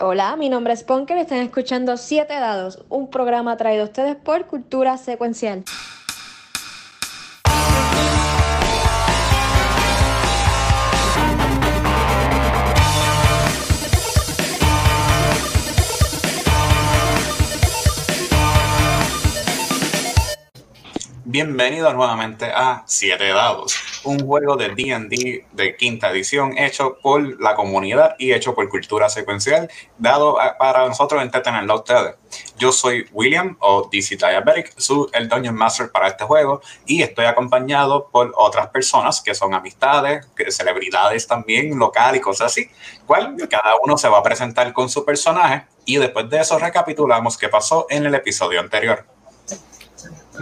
Hola, mi nombre es Ponker y están escuchando Siete Dados, un programa traído a ustedes por Cultura Secuencial. Bienvenidos nuevamente a Siete Dados, un juego de D&D de quinta edición hecho por la comunidad y hecho por Cultura Secuencial, dado para nosotros entretenerlo a ustedes. Yo soy William o DC Diabetic, soy el Dungeon Master para este juego y estoy acompañado por otras personas que son amistades, celebridades también, local y cosas así, cual cada uno se va a presentar con su personaje y después de eso recapitulamos qué pasó en el episodio anterior.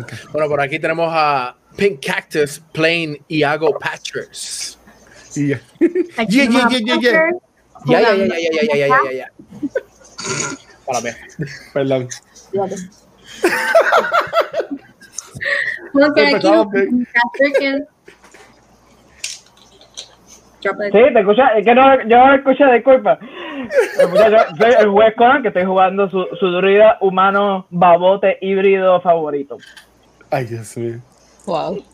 Okay. Bueno, por aquí tenemos a Pink Cactus, Plain Iago Patchers. Yeah. Yeah, yeah, yeah, yeah, yeah, Ya, ya, ya, ya, ya, ya, ya, ya, Perdón. Bueno, por aquí Sí, te escucha, es que no, yo no escucho, disculpa. Yo soy el juez Conan que estoy jugando su, su druida humano babote híbrido favorito. Ay, Dios mío. Wow.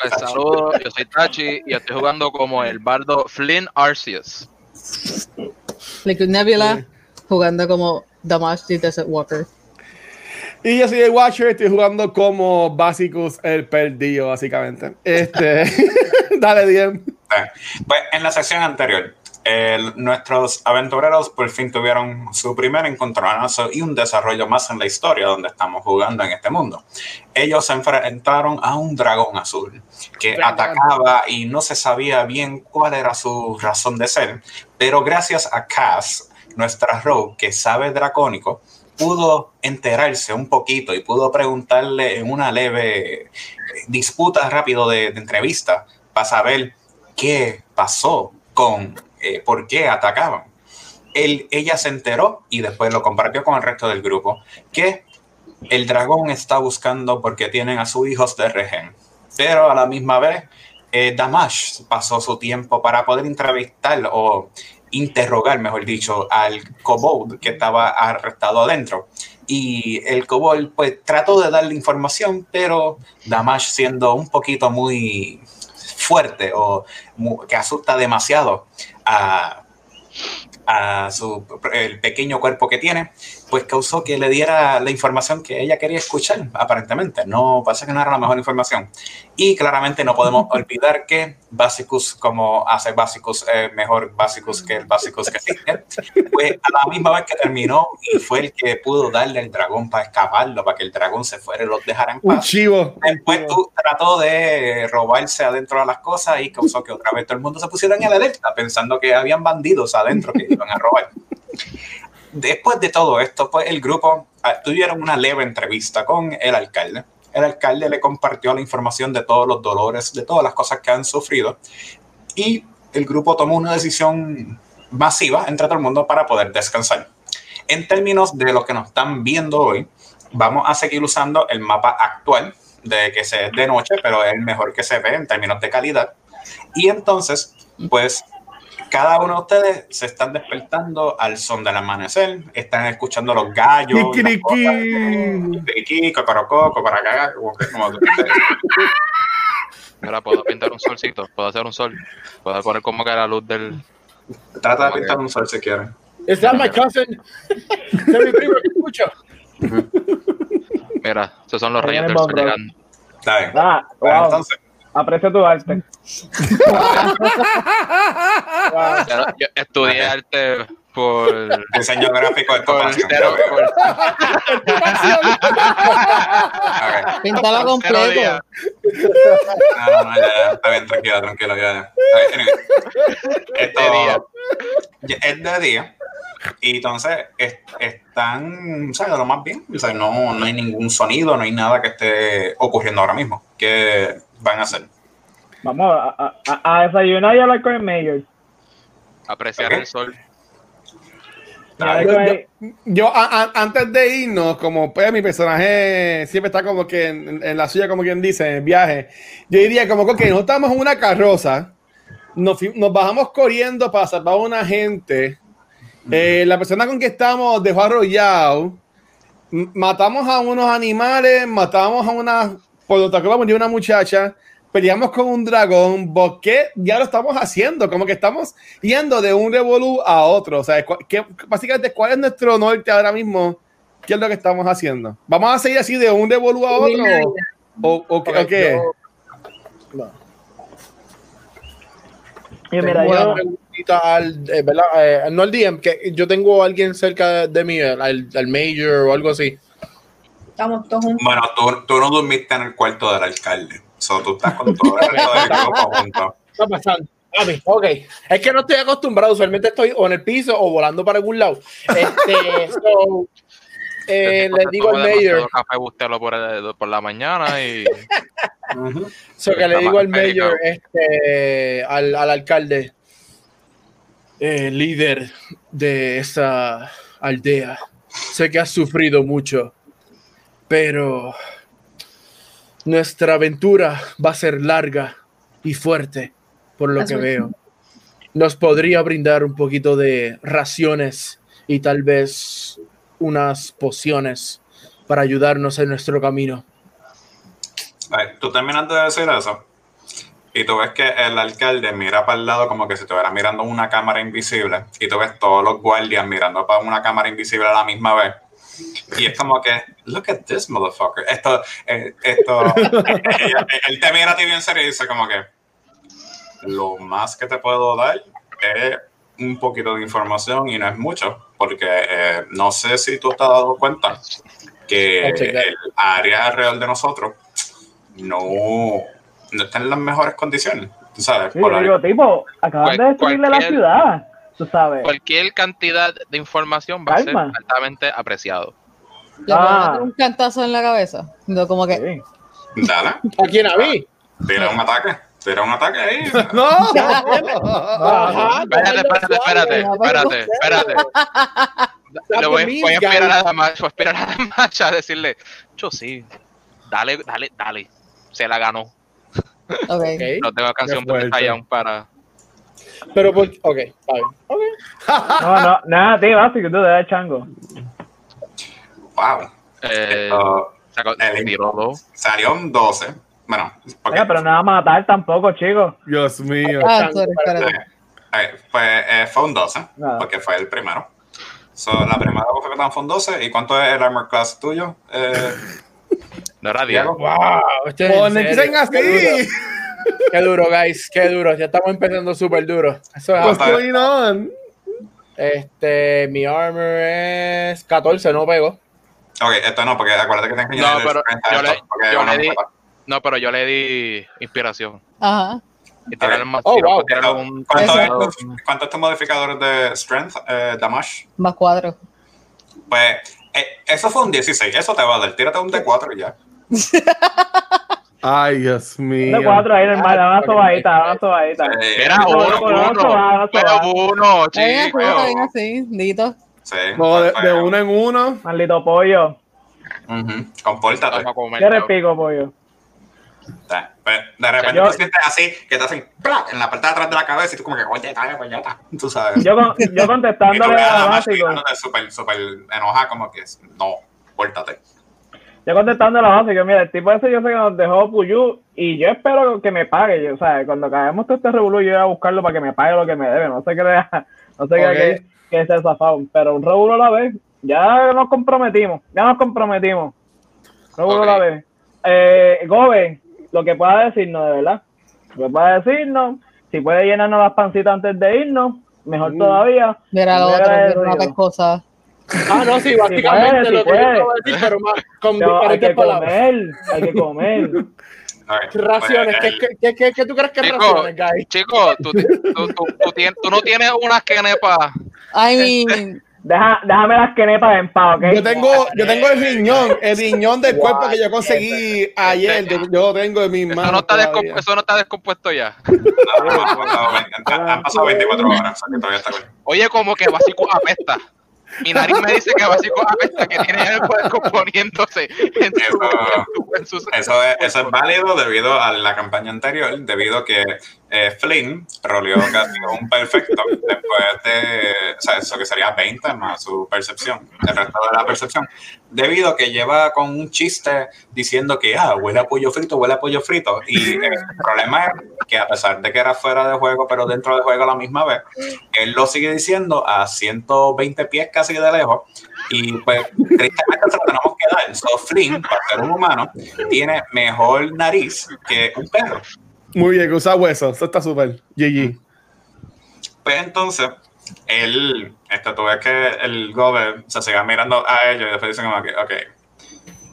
Pues, saludos, yo soy Tachi y estoy jugando como el bardo Flynn Arceus. Liquid Nebula jugando como Damashi Desert Walker. Y yo soy el Watcher, estoy jugando como Basicus el perdido, básicamente. Este, dale, Diem. Pues en la sección anterior, el- nuestros aventureros por fin tuvieron su primer encontronazo y un desarrollo más en la historia donde estamos jugando en este mundo. Ellos se enfrentaron a un dragón azul que atacaba y no se sabía bien cuál era su razón de ser, pero gracias a Cass, nuestra rogue que sabe dracónico, pudo enterarse un poquito y pudo preguntarle en una leve eh, disputa rápido de, de entrevista para saber qué pasó con eh, por qué atacaban. Él, ella se enteró y después lo compartió con el resto del grupo que el dragón está buscando porque tienen a sus hijos de regen. Pero a la misma vez, eh, Damash pasó su tiempo para poder entrevistar o interrogar, mejor dicho, al kobold que estaba arrestado adentro. Y el kobold pues trató de darle información, pero Damash siendo un poquito muy fuerte o que asusta demasiado a, a su el pequeño cuerpo que tiene, pues causó que le diera la información que ella quería escuchar, aparentemente. No pasa que no era la mejor información. Y claramente no podemos olvidar que Basicus, como hace Basicus eh, mejor Basicus que el Basicus que existe, pues a la misma vez que terminó y fue el que pudo darle el dragón para escaparlo, para que el dragón se fuera y los dejara en Un paz. chivo. Después tú trató de robarse adentro de las cosas y causó que otra vez todo el mundo se pusiera en alerta pensando que habían bandidos adentro que iban a robar. Después de todo esto, pues el grupo ah, tuvieron una leve entrevista con el alcalde. El alcalde le compartió la información de todos los dolores, de todas las cosas que han sufrido y el grupo tomó una decisión masiva entre todo el mundo para poder descansar. En términos de lo que nos están viendo hoy, vamos a seguir usando el mapa actual de que se es de noche, pero es el mejor que se ve en términos de calidad. Y entonces, pues cada uno de ustedes se están despertando al son del amanecer, están escuchando los gallos, Kikiriki. cocorocó, cocoracá, Ahora puedo pintar un solcito, puedo hacer un sol, puedo poner como que la luz del. Trata de pintar un sol si quieren. ¿Es that my cousin? ¿Es mi primo que escucho? Mira, esos son los reyes del sol llegando. Está bien. Ah, wow. entonces, Aprecio tu arte. Pero Yo estudié arte por. diseño gráfico de por, cero- por- cero completo. No, no, no, ya, ya, está bien, tranquilo, tranquilo, ya, ya. Anyway. Esto De día. ya es de día. Y entonces es- están, ¿sabes? Lo más bien. O sea, no, no hay ningún sonido, no hay nada que esté ocurriendo ahora mismo. ¿Qué van a hacer? Vamos a, a, a- a desayunar y hablar con el mayor. Apreciar el sol. Yo, a- a- antes de irnos, como pues mi personaje siempre está como que en, en la suya, como quien dice, en el viaje, yo diría como que ok, nosotros estamos en una carroza, nos, nos bajamos corriendo para salvar a una gente Eh, la persona con que estamos dejó arrollado. Matamos a unos animales, matamos a una. Por lo tanto, vamos a una muchacha. Peleamos con un dragón. ¿Por qué ya lo estamos haciendo? Como que estamos yendo de un revolú a otro. O sea, ¿qué- básicamente, ¿cuál es nuestro norte ahora mismo? ¿Qué es lo que estamos haciendo? ¿Vamos a seguir así de un revolú a otro? ¿O, o, o qué- o qué? Y mira, Tengo una yo, preguntita al, eh, ¿verdad? Eh, no al DM, que yo tengo a alguien cerca de mí, al, al Major o algo así. Estamos todos juntos. Bueno, tú, tú no dormiste en el cuarto del alcalde. So, tú estás con todo el resto del grupo junto. ¿Qué está pasando? Ok. Es que no estoy acostumbrado. Usualmente estoy o en el piso o volando para algún lado. Este, so, eh, le digo al Mayor, café bustelo por, el- por la mañana y Ujú. so que le digo al Mayor, este, al, al alcalde, eh, líder de esa aldea. Sé que has sufrido mucho, pero nuestra aventura va a ser larga y fuerte, por lo que veo. Nos podría brindar un poquito de raciones y tal vez unas pociones para ayudarnos en nuestro camino. Ay, Tú terminas de decir eso y tú ves que el alcalde mira para el lado como que si estuviera mirando una cámara invisible y tú ves todos los guardias mirando para una cámara invisible a la misma vez. Y es como que, look at this motherfucker. Esto, eh, esto, él, te mira a ti bien serio y dice como que, lo más que te puedo dar es un poquito de información y no es mucho, porque eh, no sé si tú te has dado cuenta que el área alrededor de nosotros no, no está en las mejores condiciones, tú sabes. sí, por digo, tipo, acaban de destruirle la cualquier- ciudad, tú sabes. cualquier cantidad de información va a ser altamente apreciado. ¿Le puedo Ah. meter un cantazo en la cabeza? No, como que. Sí. ¿A quién a mí? tira un ataque, tira un ataque ahí. No. Ajá, Espérate, espérate, espérate, espérate, espérate. Le voy, a esperar a la marcha, voy a esperar a la a decirle, yo sí, dale, dale, dale. Se la ganó. Ok. Ok, No tengo canción Zion para. Pero por ok, está bien. Ok. No, no, nada, básico, tú te das chango. Wow. Eh, Esto sacó- el- tiró dos. salió un 12. Bueno, porque, Oiga, pero no va a matar tampoco, chicos. Dios mío. Ah, sorry, eh, pues, eh, fue un 12, Ah. porque fue el primero. So, la primera bofetada fue un 12. ¿Y cuánto es el armor class tuyo? Eh, No era 10. Diego? Wow, Ponen así. qué duro, guys, qué duro. Ya estamos empezando súper duro. Eso es What's going on? Este, mi armor es 14, no pego. Ok, esto no, porque acuérdate que tienes que No, pero yo le- yo le di-. No, pero yo le di inspiración. Ajá. Y tirarle más Oh, tiro, wow. un- ¿Cuánto, es, tu- cuánto es tu modificador de strength, eh, damage? Más cuatro. Pues eh, eso fue un 16, eso te va a dar. Tírate un D4 y ya. Ay, Dios mío. De cuatro ahí, normal, Ah, una sobadita, una sobadita. Era No, uno, no, no, uno. no, no, Pero no. uno, chico. bien así, Dito. Sí, No, de, uno en uno. Maldito pollo. Compórtate. A comer, ¿Qué cabrón. repico, pollo? Pues, De repente Yo- te sientes así, que te hacen en la parte de atrás de la cabeza y tú como que, oye, está, pues ya está. Tú sabes. Yo, con- yo contestándole a básico. súper, súper enojada, como que, no, pórtate. Yo contestando a la básica, mira, el tipo ese yo sé que nos dejó Puyú y yo espero que me pague. Yo, o sea, cuando caemos todo este revolú, yo voy a buscarlo para que me pague lo que me debe. No se crea, no se crea Ok. Que, el zafado. Pero un revolú a la vez, ya nos comprometimos, ya nos comprometimos. Revolú Ok. a la vez. Eh, Gobe, lo que pueda decirnos, de verdad. Lo que pueda decirnos, si puede llenarnos las pancitas antes de irnos, mejor Mm. todavía. Mira lo otro, mira una. Ah, no, sí, básicamente puede, sí lo que yo puede. acabo de decir, pero más con Pero hay que palabras. comer, hay que comer. Raciones, pues, ¿qué, el- qué, qué, qué tú crees que es Chico, raciones, guys? chico, tú, tú, tú, tú tienes- tú no tienes unas quenepas. I mean, Deja, déjame las quenepas en paz, ¿ok? Yo tengo, yo tengo el riñón, el riñón del cuerpo que yo conseguí ayer. Yo, yo lo tengo en mis Eso manos. no, está todavía. descom- eso no está descompuesto ya. no, no, no, no, han, pasado 24 horas, o sea que todavía está bien. Oye, como que básico apesta. Mi nariz me dice que básico apesta, que tiene algo descomponiéndose en su, en su- en su- Eso es, eso es válido debido a la campaña anterior, debido a que eh, Flynn roleó casi un perfecto después de, o sea, eso que sería 20 más su percepción, el resto de la percepción, debido a que lleva con un chiste diciendo que, ah, huele a pollo frito, huele a pollo frito, y el problema es que a pesar de que era fuera de juego, pero dentro de juego a la misma vez, él lo sigue diciendo a 120 pies casi de lejos, y pues tristemente se lo tenemos que dar. So Flynn, para ser un humano, tiene mejor nariz que un perro. Muy bien, usa hueso. Eso está súper. GG. Pues entonces, él, esto tú ves que el gober se sigue mirando a ellos y después dicen que, ok,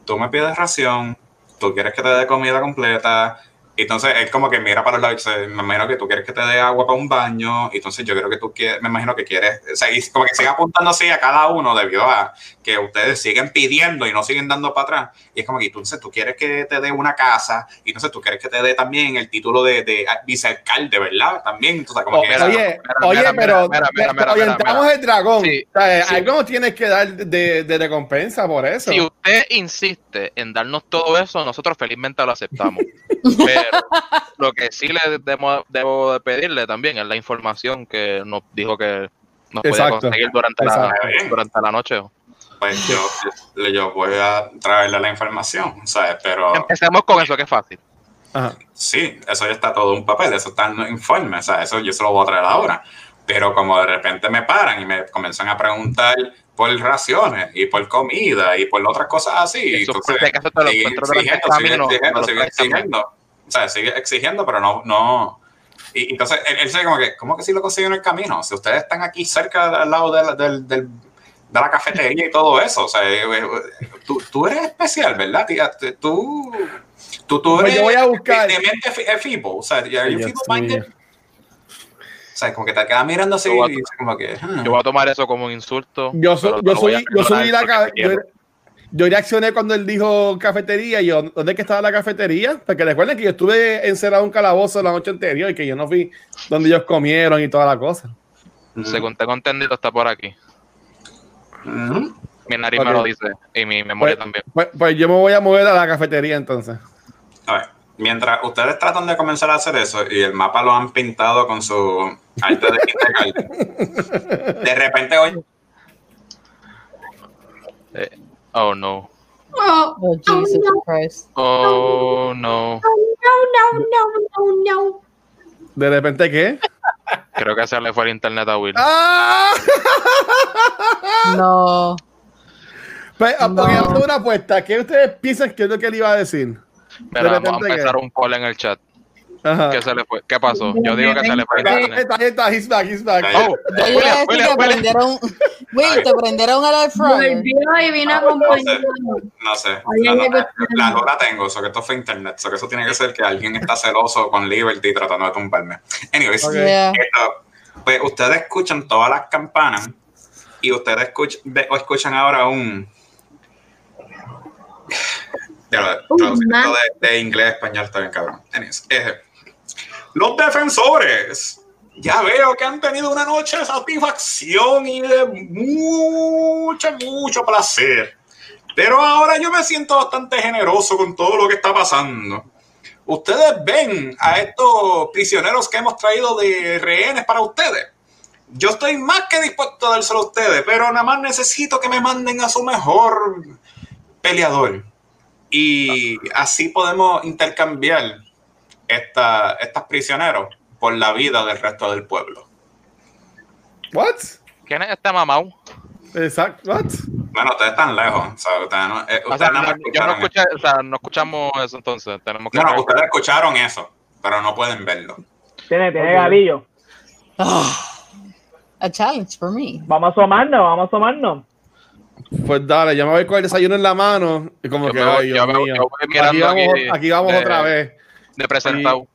tú me pides ración, tú quieres que te dé comida completa, entonces él como que mira para los lados y dice, me imagino que tú quieres que te dé agua para un baño, y entonces yo creo que tú quieres, me imagino que quieres, o sea, y como que sigue apuntando así a cada uno debido a que ustedes siguen pidiendo y no siguen dando para atrás, y es como que entonces tú quieres que te dé una casa, y entonces tú quieres que te dé también el título de, de vicealcalde, ¿verdad? También, entonces como Oh, que... Oye, oye, mira, pero mira. el dragón. Sí, O sea, sí. Algo nos tienes que dar de, de recompensa por eso. Si usted insiste en darnos todo eso, nosotros felizmente lo aceptamos. Pero lo que sí le debo, debo de pedirle también es la información que nos dijo que nos podía conseguir durante la, durante la noche. pues yo, yo voy a traerle la información, ¿sabes? Pero Empecemos con eso, que es fácil. Ajá. sí, eso ya está todo en un papel, eso está en un informe, o sea, eso yo se lo voy a traer ahora. Pero como de repente me paran y me comienzan a preguntar por raciones y por comida y por otras cosas así, y Eso entonces fue que eso te lo sigue encuentro durante el exigiendo, sigue camino, exigiendo, O sea, sigue exigiendo, pero no, no. Y y entonces él, él se como que, ¿cómo que si lo consigo en el camino? Si ustedes están aquí cerca al lado de la, del, del- de la cafetería y todo eso, o sea, eh, eh, tú, tú eres especial, ¿verdad? tía? Tú, tú, tú Pues eres yo voy a buscar- de mente feeble, o sea, are you mío. O sea, como que te quedas mirando así Yo voy a- y como que, hmm. Yo voy a tomar eso como un insulto. Yo, te yo, subí, yo subí la perdonar ca- porque yo, reaccioné cuando él dijo cafetería. y Yo, ¿dónde es que estaba la cafetería? Porque recuerden que yo estuve encerrado en un calabozo la noche anterior y que yo no fui donde ellos comieron y toda la cosa. Según tengo entendido, está por aquí. Ujú. Mi nariz me lo dice y mi memoria Pues, también. pues, pues yo me voy a mover a la cafetería entonces. A ver, mientras ustedes tratan de comenzar a hacer eso y el mapa lo han pintado con su arte de kindergarten, de repente oye, Oh no. Oh, Oh, Jesus Christ. Oh no. no, no, no, no, no. ¿De repente qué? Creo que se le fue el internet a Will. ¡Ah! No. Pues, No. porque vamos a hacer una apuesta. ¿Qué ustedes piensan que es lo que él iba a decir? Mira, de vamos a repente, empezar ¿qué? un poll en el chat. Ajá. ¿Qué se le fue? ¿Qué pasó? Yo digo que se le fue el está, ahí está, he's back, he's back. Oh, Yo iba a decir que prendieron. Will, te prendieron al air fryer. Volvió y vino a No, no acompañar. no sé, no, no, algo la hora tengo, eso que esto fue internet, eso que eso tiene que ser que alguien está celoso con Liberty tratando de tumbarme. Anyways, Ok. Yeah. esto, pues ustedes escuchan todas las campanas y ustedes escuchan, escuchan ahora un... Esto de, de inglés a español está bien cabrón. Anyways, eh, los defensores ya veo que han tenido una noche de satisfacción y de mucho, mucho placer. Pero ahora yo me siento bastante generoso con todo lo que está pasando. Ustedes ven a estos prisioneros que hemos traído de rehenes para ustedes. Yo estoy más que dispuesto a dárselo a ustedes, pero nada más necesito que me manden a su mejor peleador. Y así podemos intercambiar esta, estos prisioneros por la vida del resto del pueblo. What? ¿Quién es este mamau? Exacto. What? Bueno, ustedes están lejos. O sea, ustedes no, eh, O ustedes sea, no, yo no escucharon escuché, o sea, no escuchamos eso entonces. Tenemos que No, no, ustedes escucharon eso, pero no pueden verlo. Tiene, tiene Ok. gatillo. A challenge for me. Vamos a asomarnos, vamos a asomarnos. Pues dale, yo me voy con el desayuno en la mano y como Yo que, me ay, Dios yo me voy- mío. yo voy Aquí vamos, aquí aquí vamos otra vez. De presentado.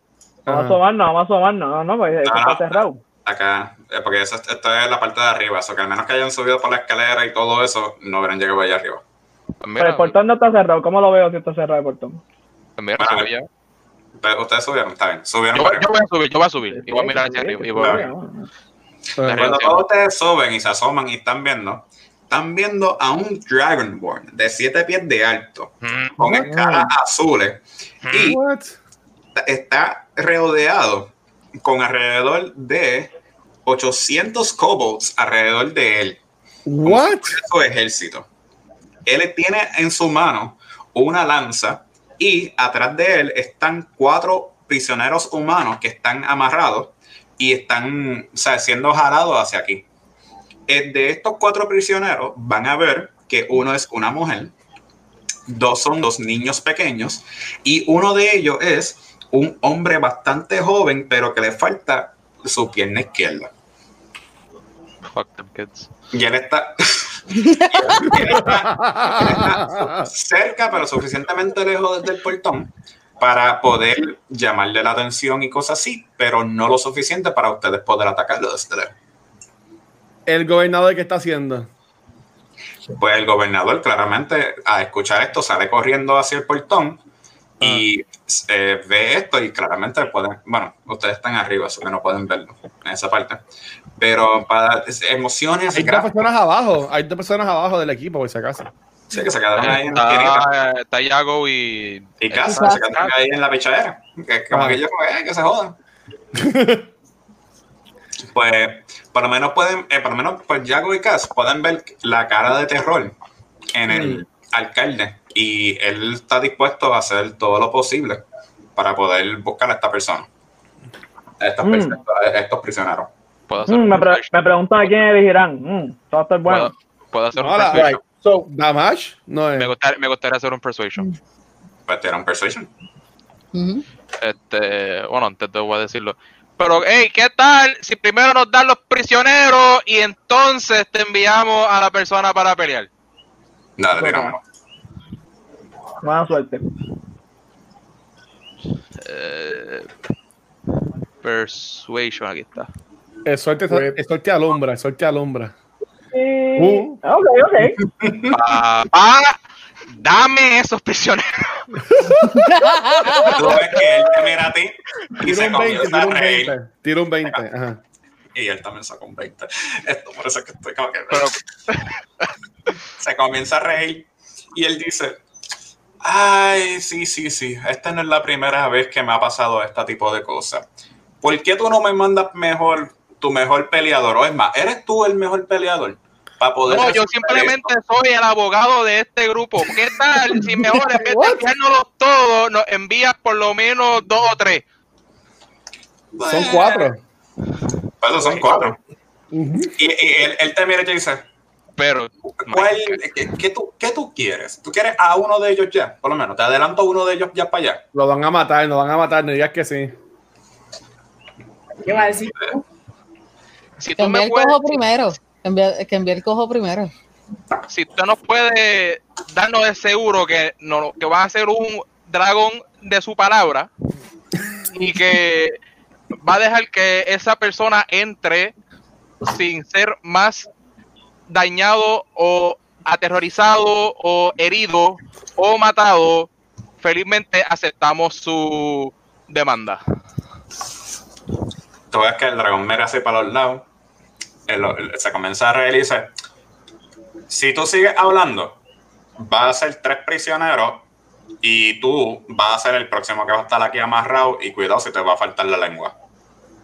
Vamos a asomarnos, vamos a asomarnos. No, no, pues esto No, no. está cerrado. Acá, eh, porque eso, esto es la parte de arriba, eso que al menos que hayan subido por la escalera y todo eso, no hubieran llegado allá arriba. Pues Pero el portón no está cerrado. ¿Cómo lo veo si está cerrado el portón? pues mira, Bueno, subí ya. Pero ustedes subieron, está bien, subieron Yo, voy- arriba. yo voy a subir, yo voy a subir. Y voy a mirar hacia arriba. Y voy a Claro. ver. Ajá. Cuando todos ustedes suben y se asoman y están viendo, están viendo a un Dragonborn de 7 pies de alto, Mm, con escalas azules, y What? Está rodeado con alrededor de 800 kobolds alrededor de él, What? su ejército. Él tiene en su mano una lanza y atrás de él están cuatro prisioneros humanos que están amarrados y están o sea, siendo jalados hacia aquí. Eh, De estos cuatro prisioneros van a ver que uno es una mujer, dos son dos niños pequeños y uno de ellos es un hombre bastante joven pero que le falta su pierna izquierda. Fuck them kids. Y él está, él está cerca, pero suficientemente lejos del portón para poder llamarle la atención y cosas así, pero no lo suficiente para ustedes poder atacarlo desde lejos. El gobernador, ¿qué está haciendo? Pues el gobernador claramente a escuchar esto sale corriendo hacia el portón y eh, ve esto y claramente pueden, bueno, ustedes están arriba, así que no pueden verlo en esa parte, pero para emociones Hay dos personas abajo. Hay dos personas abajo del equipo, por si acaso. sí, que se quedaron ahí en la. Está, Yago y. Y casa, se quedaron ahí en la pichadera. Que, como Ah. que ellos, eh, que se jodan. pues, por lo menos pueden, eh, por lo menos, pues Jago y Cass pueden ver la cara de terror en el alcalde. Y él está dispuesto a hacer todo lo posible para poder buscar a esta persona. A Mm. perso- a estos prisioneros. Puedo hacer Mm, un me, pre- me preguntan a quién elegirán. Mm, eso va a estar bueno. Puedo, puedo hacer un Hola. persuasion. So, Damash no es. Me gustaría, me gustaría hacer un persuasion. Pues tirar un persuasion. Ujú. Este, bueno, antes te voy a decirlo. Pero, hey, ¿qué tal si primero nos dan los prisioneros y entonces te enviamos a la persona para pelear? Dale, tiramos. Buena suerte. Eh, persuasion, aquí está. El suerte, el suerte alumbra, el suerte alumbra. Eh, Uh. Ok, ok. Papá, dame esos prisioneros. Tú ves que él te mira a ti y Tira se un 20, comienza tira a un reír. 20. Tira un 20. Ajá. Y él también sacó un 20. Esto por eso es que estoy como que. Pero, se comienza a reír y él dice: Ay, sí, sí, sí. Esta no es la primera vez que me ha pasado este tipo de cosas. ¿Por qué tú no me mandas mejor tu mejor peleador? O es más, ¿eres tú el mejor peleador? Para poder. no, yo simplemente soy el abogado de este grupo. ¿Qué tal si mejor en vez de enviárnoslos todos, nos envías por lo menos dos o tres? Son cuatro. pues son cuatro. Y, y él, él te mira y te dice: Pero, ¿cuál, qué, qué tú, ¿Qué tú quieres? ¿Tú quieres a uno de ellos ya? Por lo menos, te adelanto a uno de ellos ya para allá. Lo van a matar, lo van a matar, no digas que sí. ¿Qué va a decir? si Que tú me el puedes, cojo primero. Que envíe, que envíe el cojo primero. si tú nos puedes darnos de seguro que, no, que va a ser un dragón de su palabra y que va a dejar que esa persona entre sin ser más dañado o aterrorizado o herido o matado, felizmente aceptamos su demanda. Tú ves que el dragón mira así para los lados. se comienza a reír y dice: Si tú sigues hablando, va a ser tres prisioneros y tú vas a ser el próximo que va a estar aquí amarrado. Y cuidado si te va a faltar la lengua.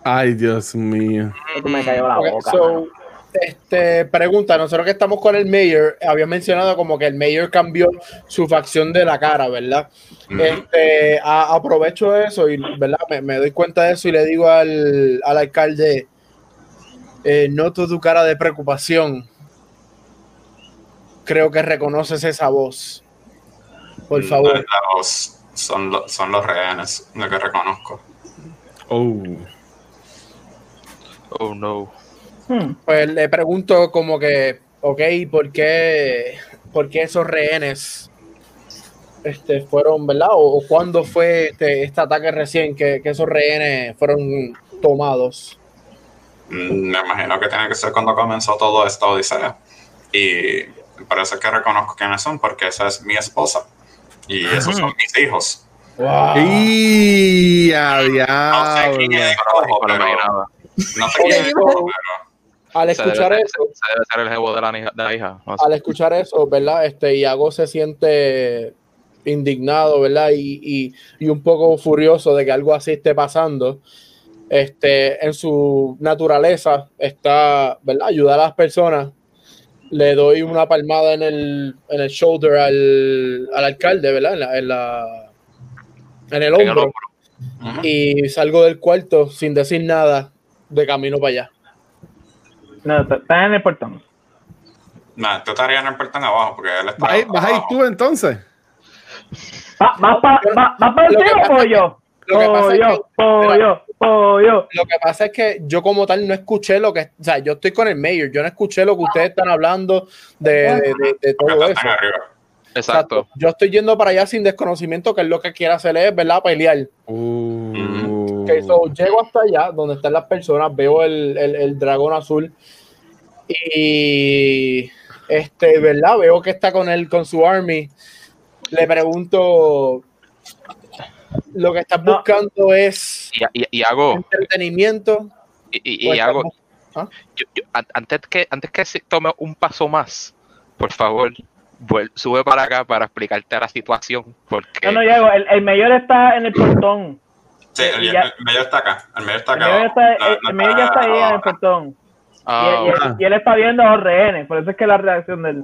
Ay, Dios mío. Esto me cayó la Ok, boca. so. Este, pregunta, nosotros que estamos con el mayor, había mencionado como que el mayor cambió su facción de la cara, ¿verdad? Este, a- aprovecho eso y, ¿verdad? Me, me doy cuenta de eso y le digo al, al alcalde, eh, noto tu cara de preocupación. Creo que reconoces esa voz. Por favor. La voz son, lo- son los rehenes, lo que reconozco. Oh. Oh no. Hmm. Pues le pregunto como que, ok, ¿por qué, por qué esos rehenes este, fueron, ¿verdad? O, o cuándo fue este, este ataque recién que, que esos rehenes fueron tomados? Mm, Me imagino que tiene que ser cuando comenzó todo esta odisea. Y parece que reconozco quiénes son porque esa es mi esposa. Y esos son mis hijos. Wow. Y No sé quién es pero, no sé quién es pero al Se escuchar debe, eso, se debe ser el jevo de la, hija- de la hija. no sé. al escuchar eso, ¿verdad? Este, Iago se siente indignado, ¿verdad? Y, y, y un poco furioso de que algo así esté pasando. Este, en su naturaleza está, ¿verdad? Ayudar a las personas. Le doy una palmada en el, en el shoulder al, al alcalde, ¿verdad? En, la, en, la- en el hombro. Y salgo del cuarto sin decir nada de camino para allá. No, está- en el portón. Nah, tú estarías en el portón abajo porque él está ¿Vas a ir- vas a ir abajo. tú entonces? Va, va para va, va pa Lo que encima, pasa- pollo. lo que pasa es que- pollo, pollo. Lo que pasa es que yo como tal no escuché lo que, o sea, yo estoy con el mayor, yo no escuché lo que ustedes están hablando de, de- de- de Porque todo eso. Exacto. Yo estoy yendo para allá sin desconocimiento, que es lo que quiere hacer es, ¿verdad? Pelear. Uh. Ok, so, llego hasta allá, donde están las personas, veo el, el- el dragón azul y, este, ¿verdad? Veo que está con él, con su army. Le pregunto, lo que estás No. buscando es Y, y, y hago, entretenimiento. y, y- o y estás hago, ¿Ah? yo- yo- an- antes que antes que se tome un paso más, por favor, vuel- sube para acá para explicarte la situación, porque No, no llego. El, el mayor está en el portón. Sí, el, Y ya- el medio está acá. El medio está El acá. mayor, abajo. está, No, el, no el mayor ya está ahí en el portón. Ah, y, y- Ah. y él está viendo a los rehenes. Por eso es que la reacción del.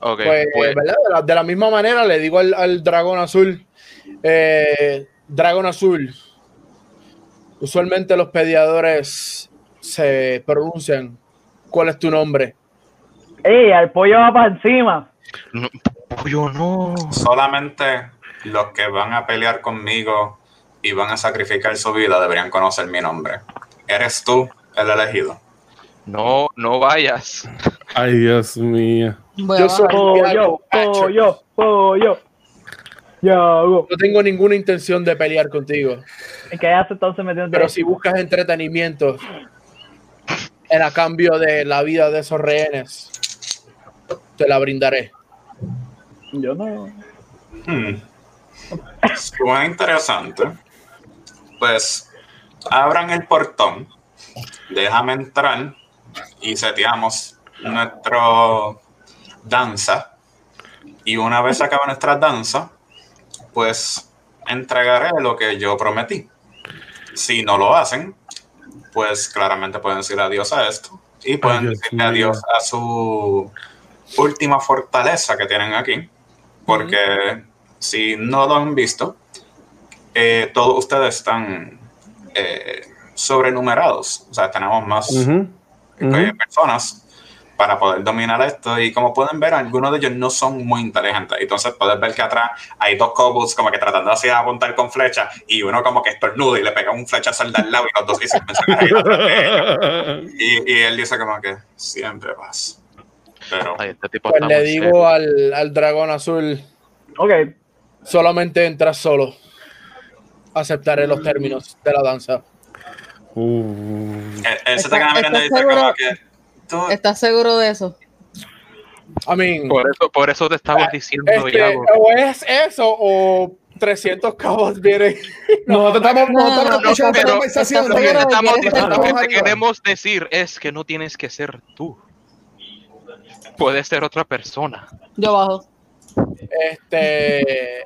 ok, Pues, pues, ¿verdad? De la, de la misma manera le digo al, al dragón azul, eh, dragón azul, usualmente los pediadores se pronuncian, ¿cuál es tu nombre? ¡Ey! Al pollo va para encima. no, pollo, no. Solamente los que van a pelear conmigo y van a sacrificar su vida deberían conocer mi nombre. Eres tú el elegido. No, no vayas. Ay, Dios mío. A Yo soy-. Pollo, pollo, pollo. Yago. No tengo ninguna intención de pelear contigo, ¿Qué hace entonces metiendo? pero si buscas entretenimiento en a cambio de la vida de esos rehenes, te la brindaré. Yo no. Hmm. Suena interesante. Pues abran el portón, déjame entrar y seteamos nuestro danza. Y una vez acabe nuestra danza, pues entregaré lo que yo prometí. Si no lo hacen, pues claramente pueden decir adiós a esto y pueden decirle adiós a su última fortaleza que tienen aquí. Porque si no lo han visto, eh, todos ustedes están eh, sobrenumerados. O sea, tenemos más eh, personas para poder dominar esto. Y como pueden ver, algunos de ellos no son muy inteligentes. Entonces puedes ver que atrás hay dos kobolds como que tratando así de apuntar con flecha y uno como que estornuda y le pega un flechazo al de al lado y los dos dicen y, y él dice como que siempre vas. Pero Ay, este tipo Pues le digo al, al dragón azul, Ok. solamente entras solo. Aceptaré los términos de la danza. Uh. él, él se Está- te queda mirando y ¿estás como seguro? que tú, ¿Estás seguro de eso? I mean, Por eso, por eso te estaba diciendo, este, Iago. o es eso o 300 cabos vienen. Nosotros estamos, No, no, no, escuchando pero- esta conversación. ¿estás Lo que seguro te estamos diciendo, lo que te queremos decir es que no tienes que ser tú. Puede ser otra persona. Yo bajo. Este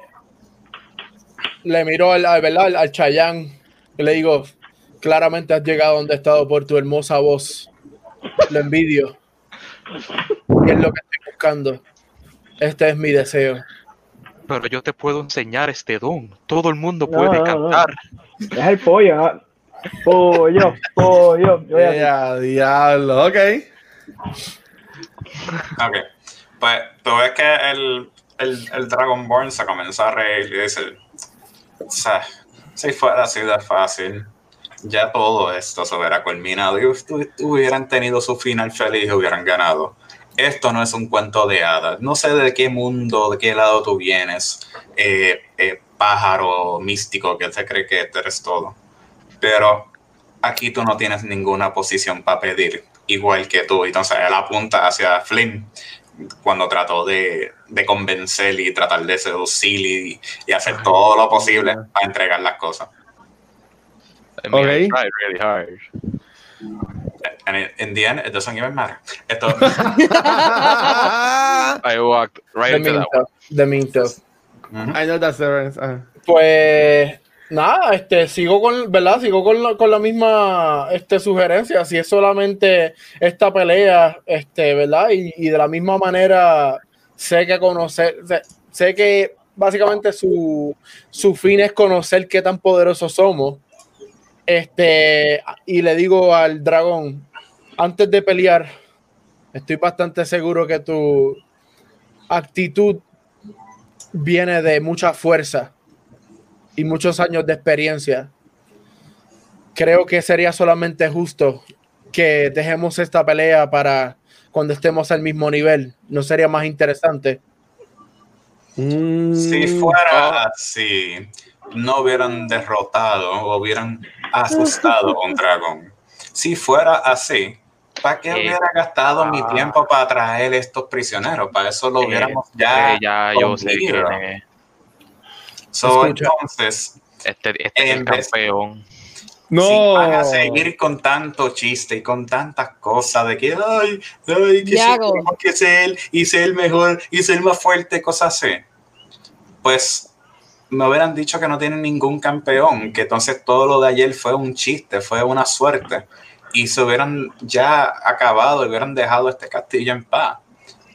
le miro al, al, ¿verdad? al, al Chayán y le digo, claramente has llegado donde he estado por tu hermosa voz. Lo envidio. Y es lo que estoy buscando. Este es mi deseo. Pero yo te puedo enseñar este don. Todo el mundo No, puede no, no. cantar. Es el pollo. ¿no? Pollo, pollo. Diablo, ok. Ok. Pues tú ves que el, el, el Dragonborn se comenzó a reír y dice: o sea, si fuera así de fácil, ya todo esto se hubiera culminado y hubieran tenido su final feliz y hubieran ganado. Esto no es un cuento de hadas. No sé de qué mundo, de qué lado tú vienes, eh, eh, pájaro místico que se cree que eres todo. Pero aquí tú no tienes ninguna posición para pedir, igual que tú. Entonces él apunta hacia Flynn cuando trató de, de convencer y tratar de seducir y, y hacer todo lo posible para entregar las cosas. I mean, I Ok. tried really hard. And it- in the end, it doesn't even matter. Esto, I walked right The into that Minto. The Minto. Ujú. I know that's the reference. Ah. Pues nada, este, sigo con, ¿verdad? Sigo con la, con la misma este, sugerencia. Si es solamente esta pelea, este, ¿verdad? Y, y de la misma manera sé que conocer, sé, que básicamente su, su fin es conocer qué tan poderosos somos. Este, y le digo al dragón, antes de pelear, estoy bastante seguro que tu actitud viene de mucha fuerza y muchos años de experiencia. Creo que sería solamente justo que dejemos esta pelea para cuando estemos al mismo nivel. ¿No sería más interesante? Mm. Si fuera así, no hubieran derrotado o hubieran asustado a un dragón. Si fuera así, ¿para qué Eh, hubiera gastado mi ah. tiempo para traer estos prisioneros? Para eso lo Eh, hubiéramos ya. Eh, ya yo sé comido. So, entonces, Este, este es el campeón. No. si van a seguir con tanto chiste y con tantas cosas de que, ay, ay, que es él, y ser el mejor, y ser el más fuerte, cosas así. Pues me hubieran dicho que no tienen ningún campeón, que entonces todo lo de ayer fue un chiste, fue una suerte, y se hubieran ya acabado y hubieran dejado este castillo en paz.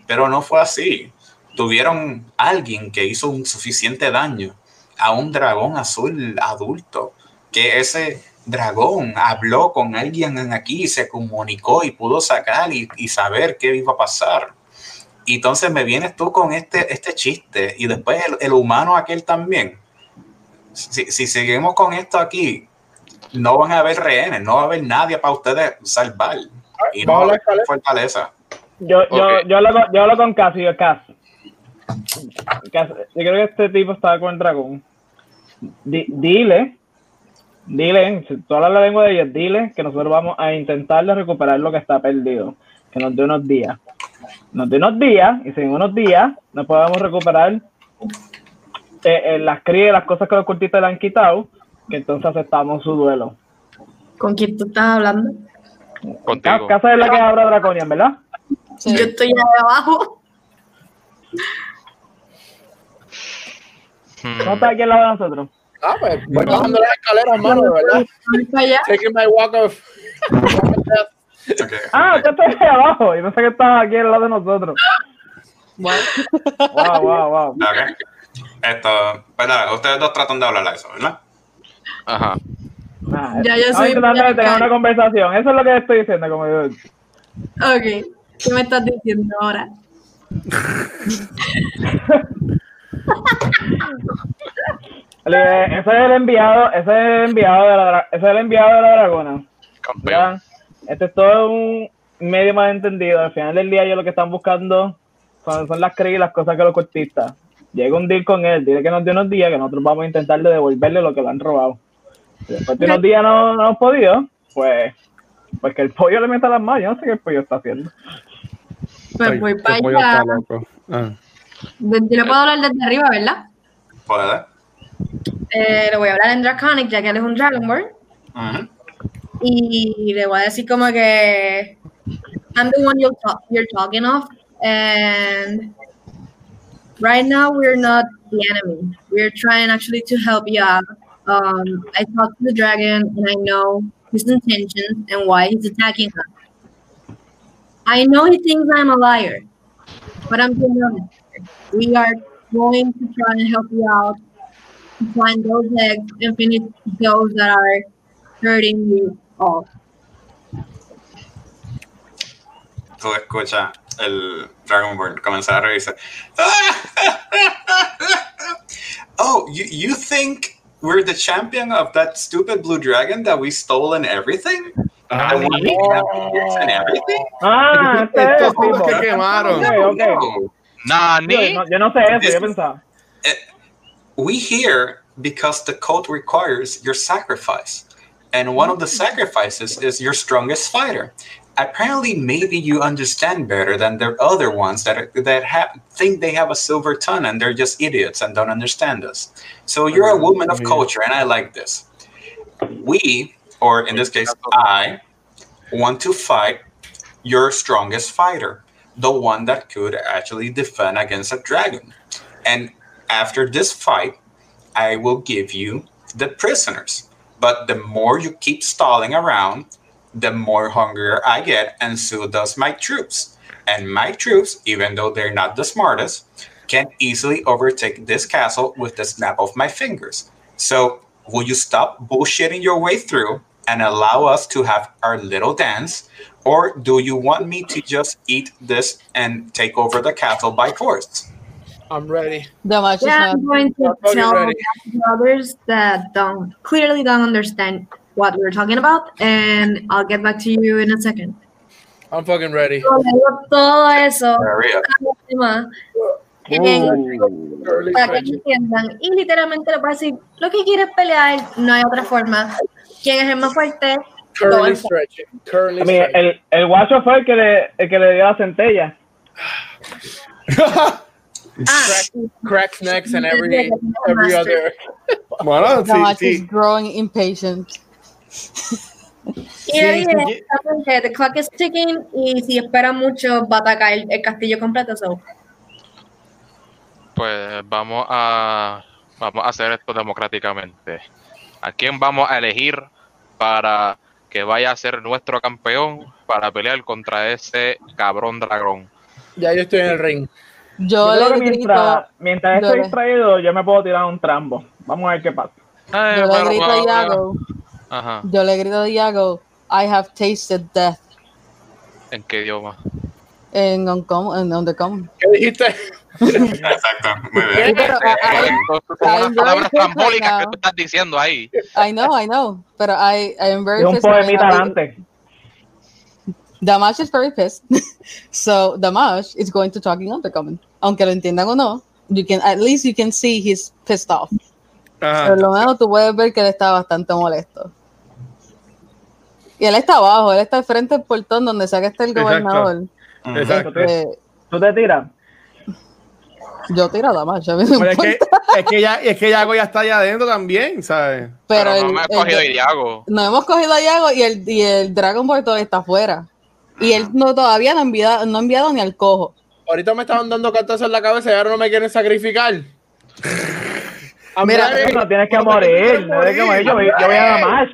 Pero no fue así. Tuvieron alguien que hizo un suficiente daño a un dragón azul adulto, que ese dragón habló con alguien en aquí, se comunicó y pudo sacar y, y saber qué iba a pasar. Y entonces me vienes tú con este, este chiste y después el, el humano aquel también. Si, si seguimos con esto aquí, no van a haber rehenes, no va a haber nadie para ustedes salvar. Y no va a haber fortaleza. Yo, yo, yo, hablo con, yo hablo con Cass y yo, Cass. Yo creo que este tipo estaba con el dragón. Di- dile, dile, si tú hablas la lengua de ellos, dile que nosotros vamos a intentar de recuperar lo que está perdido. Que nos dé unos días. Nos dé unos días, y si en unos días no podemos recuperar eh, eh, las crías las cosas que los cultistas le han quitado, que entonces aceptamos su duelo. ¿Con quién tú estás hablando? Contigo. Casa es la que abra Draconian, ¿verdad? Sí. Yo estoy ahí abajo. ¿No está aquí al lado de nosotros? Ah, pues voy bajando las escaleras, hermano, de verdad. Taking my walk of. Ok. Ah, tú estás ahí abajo. Y no sé que estás aquí al lado de nosotros. Bueno, Wow, wow, wow. Ok. Esto, pues nada, ustedes dos tratan de hablar a eso, ¿verdad? Ajá. Nah, Ya, yo soy- tratando de tener una conversación. Eso es lo que estoy diciendo. Como yo, Ok. ¿Qué me estás diciendo ahora? Ese es el enviado, ese es el enviado de la, ese es el enviado de la dragona. Este es todo un medio malentendido. Al final del día ellos lo que están buscando son, son las crías y las cosas que los cortistas. Llega un deal con él, dile que nos dé unos días, que nosotros vamos a intentar de devolverle lo que le han robado. Si después de unos días no, no hemos podido, pues, pues que el pollo le meta las manos. Yo no sé qué el pollo está haciendo. Pues voy para allá. Yo le puedo hablar desde arriba, ¿verdad? ¿Puede? Eh, le voy a hablar en Draconic, ya que él es un Dragonborn. Ujú. Y le voy a decir como que I'm the one you're, ta- you're talking of. And right now we're not the enemy. We're trying actually to help you out. Um, I talked to the dragon and I know his intentions and why he's attacking us. I know he thinks I'm a liar, but I'm being honest. We are going to try and help you out to find those eggs and finish those that are hurting you all. Tú escuchas el Dragonborn comenzar a reírse. Oh, you, you think we're the champion of that stupid blue dragon that we stole and everything? The one we have ears and everything? Ah, este es el Estos son los tipo. que quemaron. Ok, ok. No. Nani. Yo no, yo no sé eso, yo pensaba. Eh, we here because the code requires your sacrifice. And one of the mm. sacrifices is your strongest fighter. Apparently, maybe you understand better than the other ones that are, that have, think they have a silver tongue and they're just idiots and don't understand us. So you're a woman of culture, and I like this. We, or in this case, I, want to fight your strongest fighter, the one that could actually defend against a dragon. And after this fight, I will give you the prisoners. But the more you keep stalling around, the more hungrier I get, and so does my troops. And my troops, even though they're not the smartest, can easily overtake this castle with the snap of my fingers. So, will you stop bullshitting your way through and allow us to have our little dance? Or do you want me to just eat this and take over the castle by force? I'm ready. The match is Yeah, not. I'm going to Not tell the others that don't clearly don't understand what we're talking about, and I'll get back to you in a second. I'm fucking ready. Todo eso, Hurry up. cada tema, en- para que entiendan. Y literalmente le voy decir, lo que quieres pelear, no hay otra forma. ¿Quién es el más fuerte? Curly stretching. Curly A mí, stretching. el, el guacho fue el que le, el que le dio la centella. Crack, cracks necks and every every other. bueno, The sí, is sí. growing impatient. y Sí, dije, the clock is ticking, y si espera mucho, va a atacar el, el castillo completo. So. Pues vamos a, vamos a hacer esto democráticamente. ¿A quién vamos a elegir para que vaya a ser nuestro campeón para pelear contra ese cabrón dragón? Ya yo estoy en el ring. Yo, le grito, mientras, mientras yo estoy distraído, yo me puedo tirar un trambo. Vamos a ver qué pasa. Ay, yo le grito a Iago, Ajá. yo le grito a Iago, I have tasted death ¿En qué idioma? En Uncom- en Undercommon. ¿Qué dijiste? Exacto, muy bien. Pero, Son palabras trambólicas que tú estás diciendo ahí. I know, I know, pero I, I am very Es un poemita adelante. Damash is very pissed. so Damash is going to talk in Undercommon. Aunque lo entiendan o no, you can at least you can see he's pissed off. Ajá. Por lo menos tú puedes ver que él está bastante molesto. Y él está abajo, él está al frente del portón donde sea que esté el gobernador. Exacto. Eh, ¿Tú te tiras? yo tiro a a me Pero es que, es que ya, es que Yago ya está allá adentro también, ¿sabes? Pero, Pero no el- me ha el- cogido Iago. no hemos cogido a Yago y el, y el Dragon Ball todavía está afuera. Y él no todavía no ha enviado, no ha enviado ni al cojo. Ahorita me estaban dando cartazos en la cabeza y ahora no me quieren sacrificar. Mira. No tienes que morir. No tienes que morir. Yo voy, a dar más.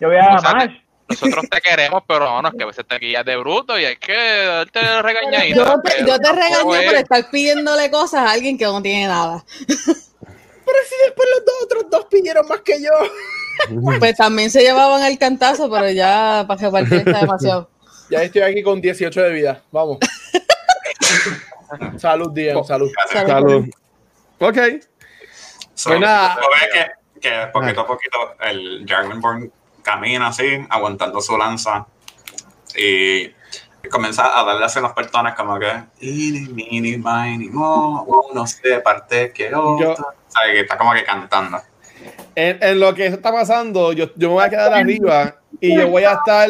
Yo voy a más. Nosotros te queremos, pero no, no es que a veces te guías de bruto y hay que darte regañadita. Yo te, yo te regañé por es- estar pidiéndole cosas a alguien que no tiene nada. Pero si después los dos otros dos pidieron más que yo. Pues también se llevaban el cantazo, pero ya para que partir está demasiado. Ya estoy aquí con 18 de vida. Vamos. salud, Diego. Salud. Salud. Ok. So, Pues nada. que poquito a poquito el Dragonborn camina así, aguantando su lanza y comienza a darle así los portones como que "Ini, mini, mini, mo, uno se parte que otro. Yo- O sea, que está como que cantando. En, en lo que eso está pasando, yo, yo me voy a quedar arriba y yo voy a estar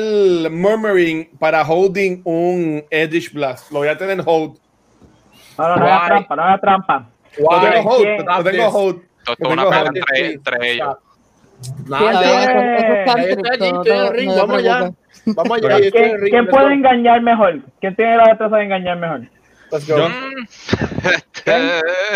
murmuring para holding un Edge Blast. Lo voy a tener hold. No, no, no hagas trampa, no hagas trampa. Lo Why? tengo hold. Lo tengo hold. Esto es una pelea entre ellos. Nada, Vamos allá. Vamos allá. ¿Quién, puede engañar mejor? ¿Quién tiene la destreza de engañar mejor? Let's go. Yo-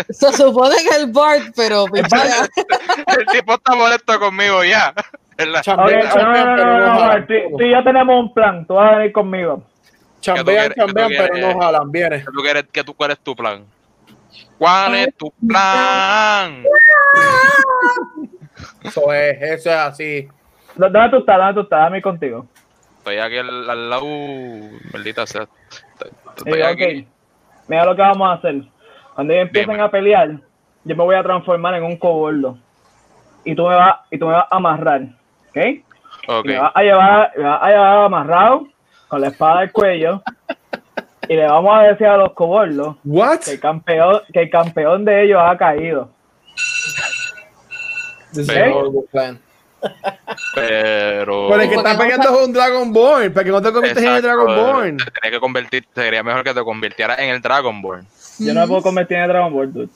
Se supone que el Bart, pero el tipo está molesto conmigo ya. ¿verdad? Ok, Chambean, no, no, no, jalan. tú, tú y yo tenemos un plan. Tú vas a venir conmigo. Chambean, chambean, pero no jalan. Viene. ¿Qué tú quieres- qué tú- ¿Cuál es tu plan? ¿Cuál es tu plan? Eso es, eso es así. ¿Dónde tú estás? ¿Dónde tú estás? Dame ir contigo. Estoy aquí al, al lado. Maldita sea. Estoy, estoy aquí. ok. Mira lo que vamos a hacer. Cuando ellos empiecen Dime. a pelear, yo me voy a transformar en un coboldo. Y tú me vas, y tú me vas a amarrar. ¿Ok? Ok. Y me vas a llevar, me vas a llevar amarrado con la espada al cuello. y le vamos a decir a los coboldos What? que el campeón, que el campeón de ellos ha caído. This is Pero- a horrible plan. Pero. Pero el que está peleando es un Dragonborn. Para que no te conviertas en el Dragonborn. te que convertir, sería mejor que te convirtieras en el Dragonborn. Yo no me puedo convertir en Dragon Ball, dude.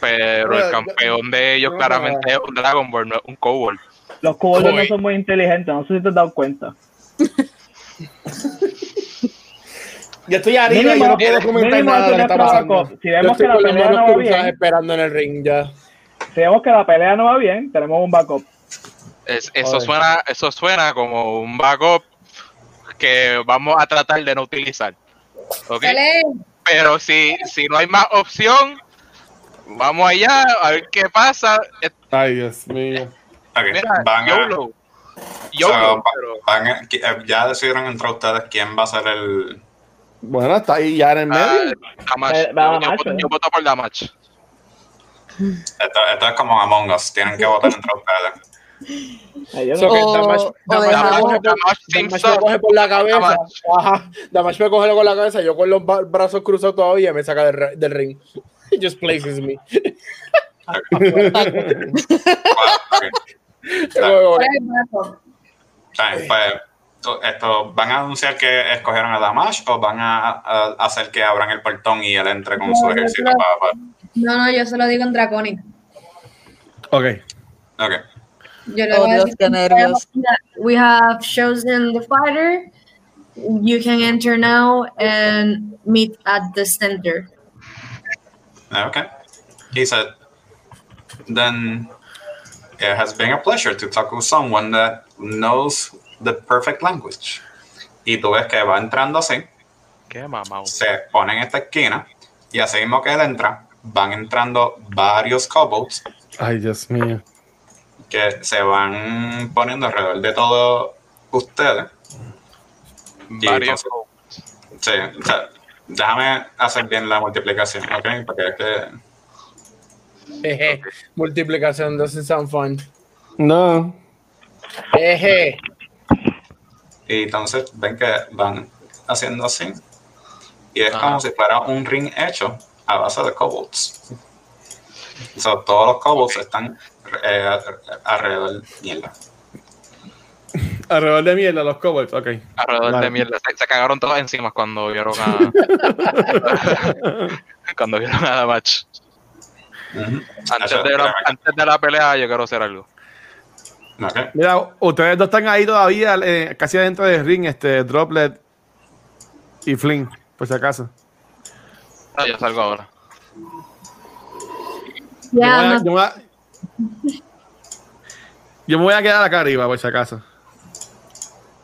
Pero Pero, el campeón de ellos no, claramente es un Dragonborn, no es un Kobold. Los coboldos no son muy inteligentes, no sé si te has dado cuenta. Yo estoy arriba y yo no puedo comentar mínimo nada de lo que está pasando. Si Yo vemos estoy que la pelea no va bien, esperando en el ring ya. Si vemos que la pelea no va bien, tenemos un backup. Es- eso, suena, eso suena como un backup que vamos a tratar de no utilizar. ¿ok? Peleen. Pero si, si no hay más opción, vamos allá a ver qué pasa. Eh, Ay, Dios mío. Mira, van a- YOLO. Van a- eh, ya decidieron entre ustedes quién va a ser el. Bueno, está ahí ya en el Ah, medio. Damage. Eh, Yo- va yo, voto- ¿eh? yo voto por Damage. Esto, esto es como Among Us, tienen que votar entre ustedes. Ay, yo So O- Damage me coge por- me coge la cabeza. Ajá. Damage me coge con la cabeza. Yo con los brazos cruzados todavía me saca del, del ring. He just places me. Pues, to- esto, ¿Van a anunciar que escogieron a Damash o van a, a hacer que abran el portón y él entre con No, su ejército para, No, no, yo se lo digo en Draconic. Ok. Ok. Yo le Oh, voy a Dios, decir qué nervios. We have chosen the fighter. You can enter now and meet at the center. Okay. He said, then it has been a pleasure to talk with someone that knows the perfect language. Y tú ves que va entrando así, Qué mamá. se pone en esta esquina y así mismo que él entra, van entrando varios kobolds Ay, Dios mío. que se van poniendo alrededor de todos ustedes. Varios. entonces- Sí, o sea, déjame hacer bien la multiplicación, ¿ok? Porque es que jeje. Multiplicación doesn't sound fun. No. Jeje. Y entonces ven que van haciendo así. Y es como si fuera un ring hecho a base de kobolds. O sea, todos los kobolds están eh, alrededor de mierda. Alrededor de mierda, los kobolds. Ok. Alrededor Vale. de mierda. Se, se cagaron todos encima cuando vieron a. cuando vieron a Damage. Ujú. Antes de, la, antes de la pelea, yo quiero hacer algo. Mira, ustedes dos están ahí todavía, eh, casi adentro del ring, este, Droplet y Flynn, por si acaso. Ah, yo salgo ahora. Yo, me voy Yeah, a- no, yo me voy a- yo me voy a quedar acá arriba, por si acaso.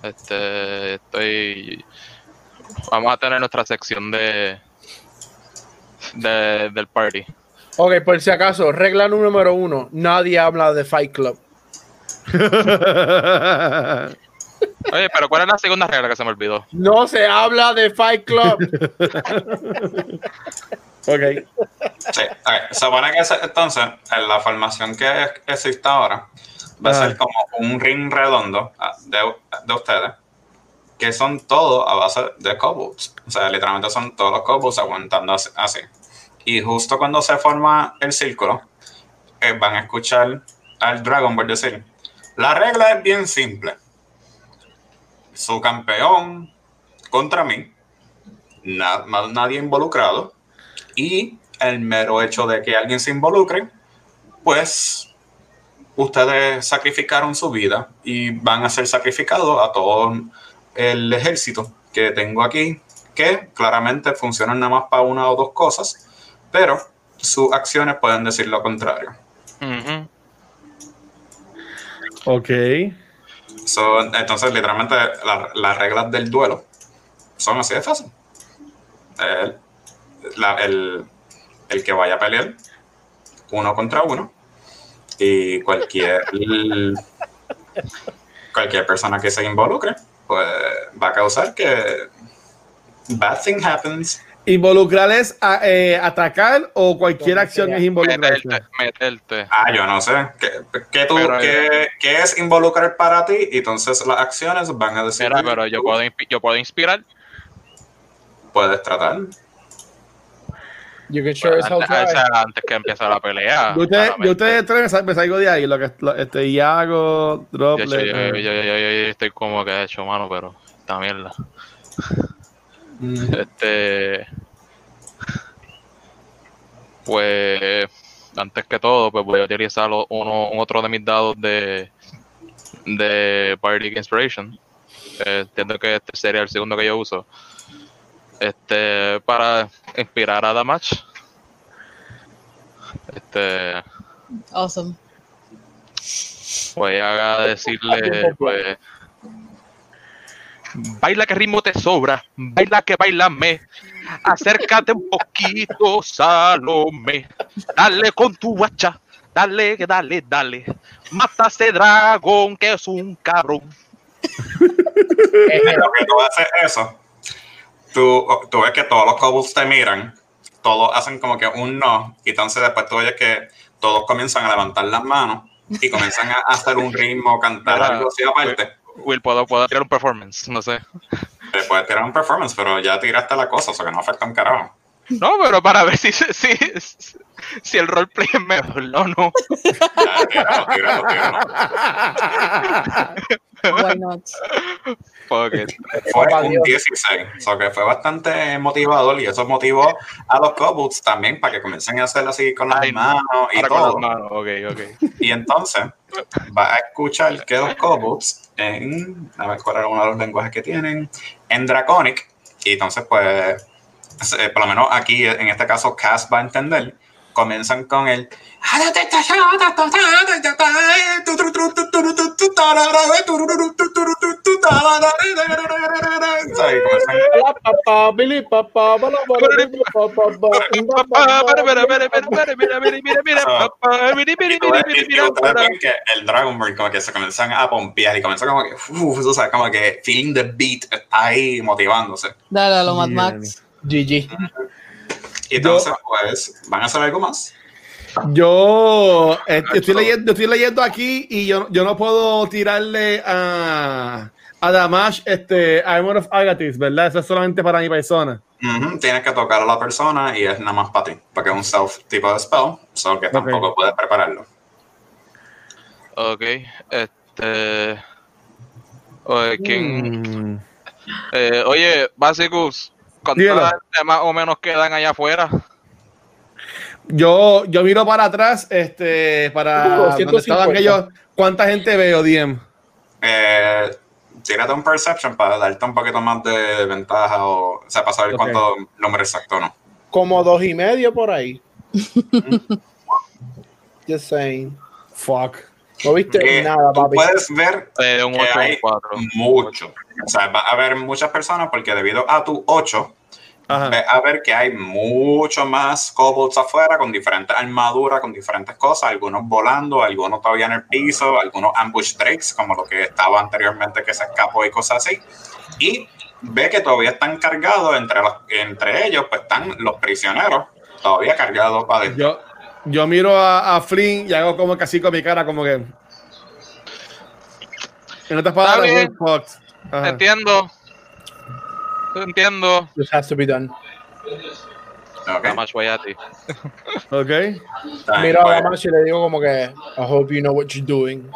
Este, estoy. Vamos a tener nuestra sección de. de del party. Ok, por si acaso, regla número uno: nadie habla de Fight Club. Oye, pero ¿cuál es la segunda regla que se me olvidó? No se habla de Fight Club. ok. Sí, ok. Se supone que ese- entonces, en la formación que existe ahora, va a ser como un ring redondo ah, de, de ustedes, que son todos a base de kobolds. O sea, literalmente son todos los kobolds aguantando así. así. Y justo cuando se forma el círculo, eh, van a escuchar al Dragon Ball decir, la regla es bien simple. Su campeón contra mí, na- más nadie involucrado, y el mero hecho de que alguien se involucre, pues ustedes sacrificaron su vida y van a ser sacrificados a todo el ejército que tengo aquí, que claramente funcionan nada más para una o dos cosas, pero sus acciones pueden decir lo contrario. Ujú. Ok. So, entonces, literalmente, la- las reglas del duelo son así de fácil. El, el- el que vaya a pelear uno contra uno y cualquier cualquier persona que se involucre pues va a causar que bad thing happens ¿Involucrar es a- eh, atacar o cualquier acción es involucrarse? Meterte, meterte. ah yo no sé ¿qué, qué tú, Pero, qué- qué es involucrar para ti? y entonces las acciones van a decir pero yo puedo, yo puedo inspirar. puedes tratar You can sure antes, try. antes que empiece la pelea. Yo ustedes, tres me sal- me salgo de ahí, lo que lo- este Iago, Yo, yo, Droplet. yo, yo- yo- yo- yo estoy como que hecho mano, pero esta mierda. Este. Pues. Antes que todo, pues voy a utilizar uno, otro de mis dados de. de Bardic Inspiration. eh, entiendo que este sería el segundo que yo uso. Este, para inspirar a Damage. Este, Awesome. voy a decirle, pues. Baila que ritmo te sobra, baila que bailame. Acércate un poquito, Salome. Dale con tu guacha, dale, dale, dale. Mata a ese dragón que es un cabrón. Lo que tú haces eso, tú, tú ves que todos los kobolds te miran, todos hacen como que un no, y entonces después tú oyes que todos comienzan a levantar las manos y comienzan a hacer un ritmo, cantar algo así aparte. Will, puedo, puedo tirar un performance, no sé. Puedes tirar un performance, pero ya tiraste la cosa, o sea que no afecta un carajo. No, pero para ver si, si, si el roleplay es mejor, no, no. Tíralo, tíralo, tíralo. Why not? Fuck it. Fue un Dios. 16, o sea que fue bastante motivador y eso motivó a los kobolds también para que comiencen a hacer así con las Ay, manos y Ahora con todo. las manos, ok, ok. Y entonces va a escuchar que los kobolds en, a ver cuál era uno de los lenguajes que tienen, en Draconic, y entonces pues, eh, por lo menos aquí en este caso Cass va a entender, comienzan con el el Dragonborn como que se comienzan a pompear y comienzan como que, como feeling the beat está ahí motivándose. Dale a lo Mad. Max. GG. Y entonces, pues, van a hacer algo más. Yo eh, estoy, leyendo, estoy leyendo aquí y yo, yo no puedo tirarle a, a Damash este Armor of Agathis, ¿verdad? Eso es solamente para mi persona. Ujú, Tienes que tocar a la persona y es nada más para ti, porque es un self tipo de spell, solo que tampoco puedes prepararlo. Ok, este. Oye, ¿quién? Mm. Eh, oye, Basicus. ¿Cuántas más o menos quedan allá afuera? Yo, yo miro para atrás, este, para Uh, donde 150. estaban ellos. ¿Cuánta gente veo, DM? Eh, tírate un perception para darte un poquito más de ventaja o, o sea, para saber Ok. cuánto número exacto no. Como dos y medio por ahí. Just saying. Fuck. No viste Eh, nada, tú papi. puedes ver Eh, un que 8 hay un 4. mucho. O sea, va a haber muchas personas porque debido a tu 8, Ajá. a ver que hay mucho más kobolds afuera con diferentes armaduras, con diferentes cosas, algunos volando, algunos todavía en el piso, algunos ambush drakes, como lo que estaba anteriormente que se escapó y cosas así. Y ve que todavía están cargados, entre, los, entre ellos pues están los prisioneros, todavía cargados para adentro. Yo, yo miro a, a Flynn y hago como así con mi cara, como que. En otras palabras. Entiendo. Entiendo. This has to be done. Ok. Nada más voy a ti. Ok. Mira a pues, la y le digo como que I hope you know what you're doing.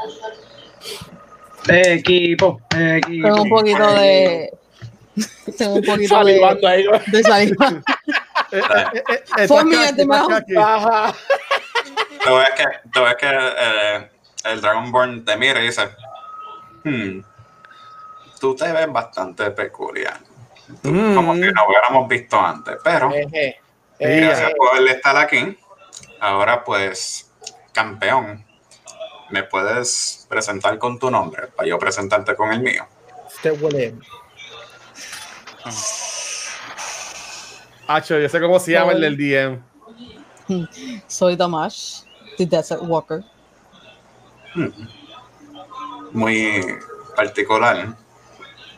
Equipo, equipo. Tengo un poquito de. Tengo un poquito de. Salivando ahí. De saliva. Aquí. Ajá. Tú ves que, tú ves que eh, el Dragonborn te mira y dice, hmm, tú te ves bastante peculiar. Tú- Mm. Como que no hubiéramos visto antes, pero Eje. gracias por estar aquí. Ahora pues, campeón, ¿me puedes presentar con tu nombre para yo presentarte con el mío? Este huele. Acho, yo sé cómo se llama el del DM. Soy Damash, the Desert Walker. Muy particular,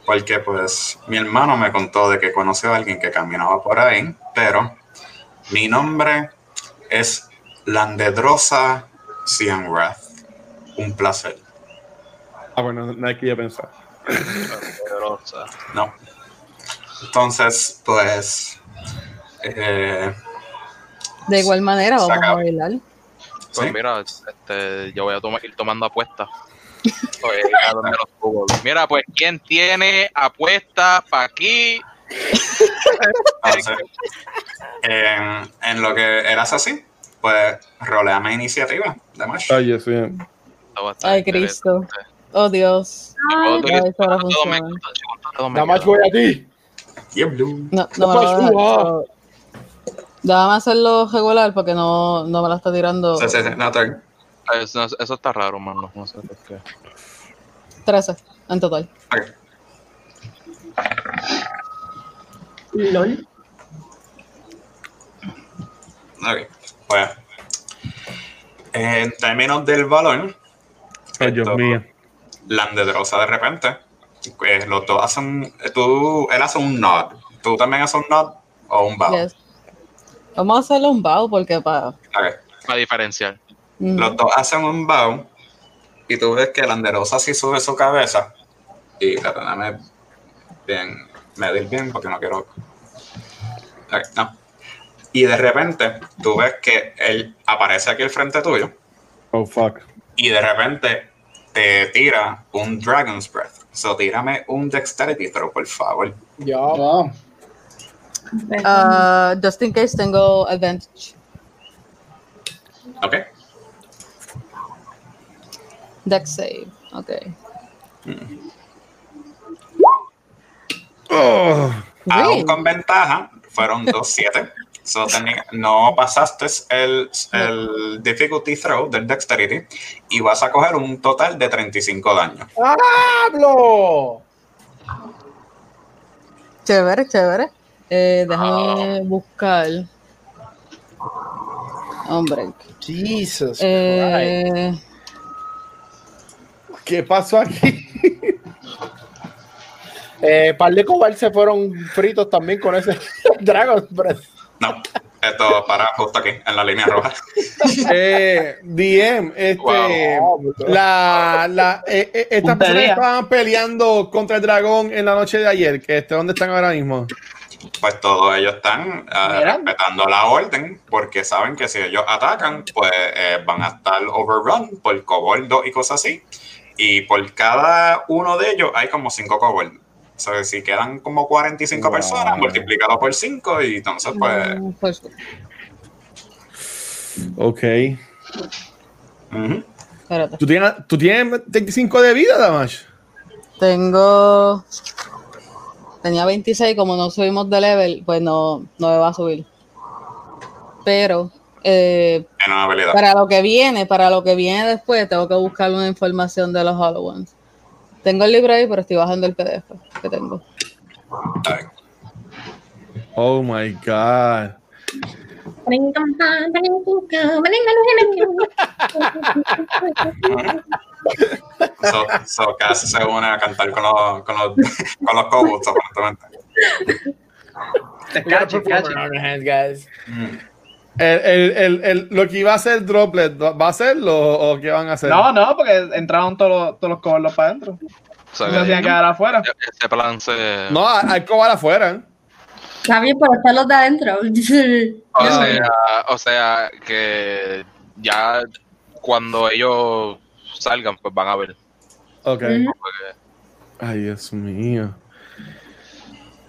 porque pues mi hermano me contó de que conoció a alguien que caminaba por ahí, pero mi nombre es Landedrosa Cianrath. Un placer. Ah, bueno, no hay que yo pensar. No. Entonces, pues. Eh, De igual manera, vamos a bailar. Pues sí. mira, este, yo voy a tomar, ir tomando apuestas. Mira, pues, ¿quién tiene apuestas para aquí? Entonces, en, en lo que eras así, pues roleame iniciativa de. Ay, a estar Ay. Cristo. Oh, Dios. Ay, voy a ti. Diablo. No, no me lo pasó? va a dejar, so- Déjame hacerlo regular porque no, no me la está tirando. Sí, sí, sí, no. Eso, eso está raro, mano. No sé por qué. 13 en total. Ok. LOL. Ok, pues. En términos del valor, Ay, Dios esto, mío. Landedrosa de repente, pues los dos hacen. Tú, él hace un nod. ¿Tú también haces un nod o un bow? Yes. Vamos a hacerle un bow porque para. Ok. Para diferenciar. Los dos hacen un bow y tú ves que Landerosa sí sube su cabeza y perdóname bien, medir bien porque no quiero. Ok, no. Y de repente tú ves que él aparece aquí al frente tuyo Oh, fuck. y de repente te tira un Dragon's Breath. So tírame un Dexterity throw, por favor. Ya. Ah, Ah, just in case tengo advantage. Ok. Dex save. Ok. Oh, Aún con ventaja, fueron 2-7. So, teni- no pasaste el, el difficulty throw del dexterity y vas a coger un total de 35 daños. ¡Pablo! Chévere, chévere. Eh, déjame buscar. Hombre. Jesus. Eh, ¿Qué pasó aquí? Eh, par de se fueron fritos también con ese Dragon Breath. No, esto para justo aquí, en la línea roja. eh, DM, este, Wow. la, la, eh, eh, estas personas estaban peleando contra el dragón en la noche de ayer. Que este, ¿Dónde están ahora mismo? Pues todos ellos están Mira. respetando la orden porque saben que si ellos atacan, pues eh, van a estar overrun por coboldo y cosas así. Y por cada uno de ellos hay como 5 coboldos. O sea, si quedan como 45 Wow. personas, multiplicado por 5 y entonces pues... mm, pues, Ok. espérate. ¿Tú tienes, ¿Tú tienes 35 de vida, Damash? Tengo. Tenía 26, como no subimos de level, pues no, no me va a subir. Pero eh, para lo que viene, para lo que viene después, tengo que buscar una información de los Hollow Ones. Tengo el libro ahí, pero estoy bajando el PDF que tengo. Oh my God. So, so casi se une a cantar con los, con los, con los kobolds, aparentemente. On our hands, guys. Mm. El, el, el, el- lo que iba a hacer Droplet, ¿va a hacerlo o, qué van a hacer? No, no, porque entraron todos los, todos los cobardos para adentro. O sea, No se hacían que quedar afuera. ese plan se. No, hay cobar afuera. Está bien, pero están los de adentro. O sea, o sea, que ya cuando ellos salgan, pues van a ver. Ok. Ay, Dios mío.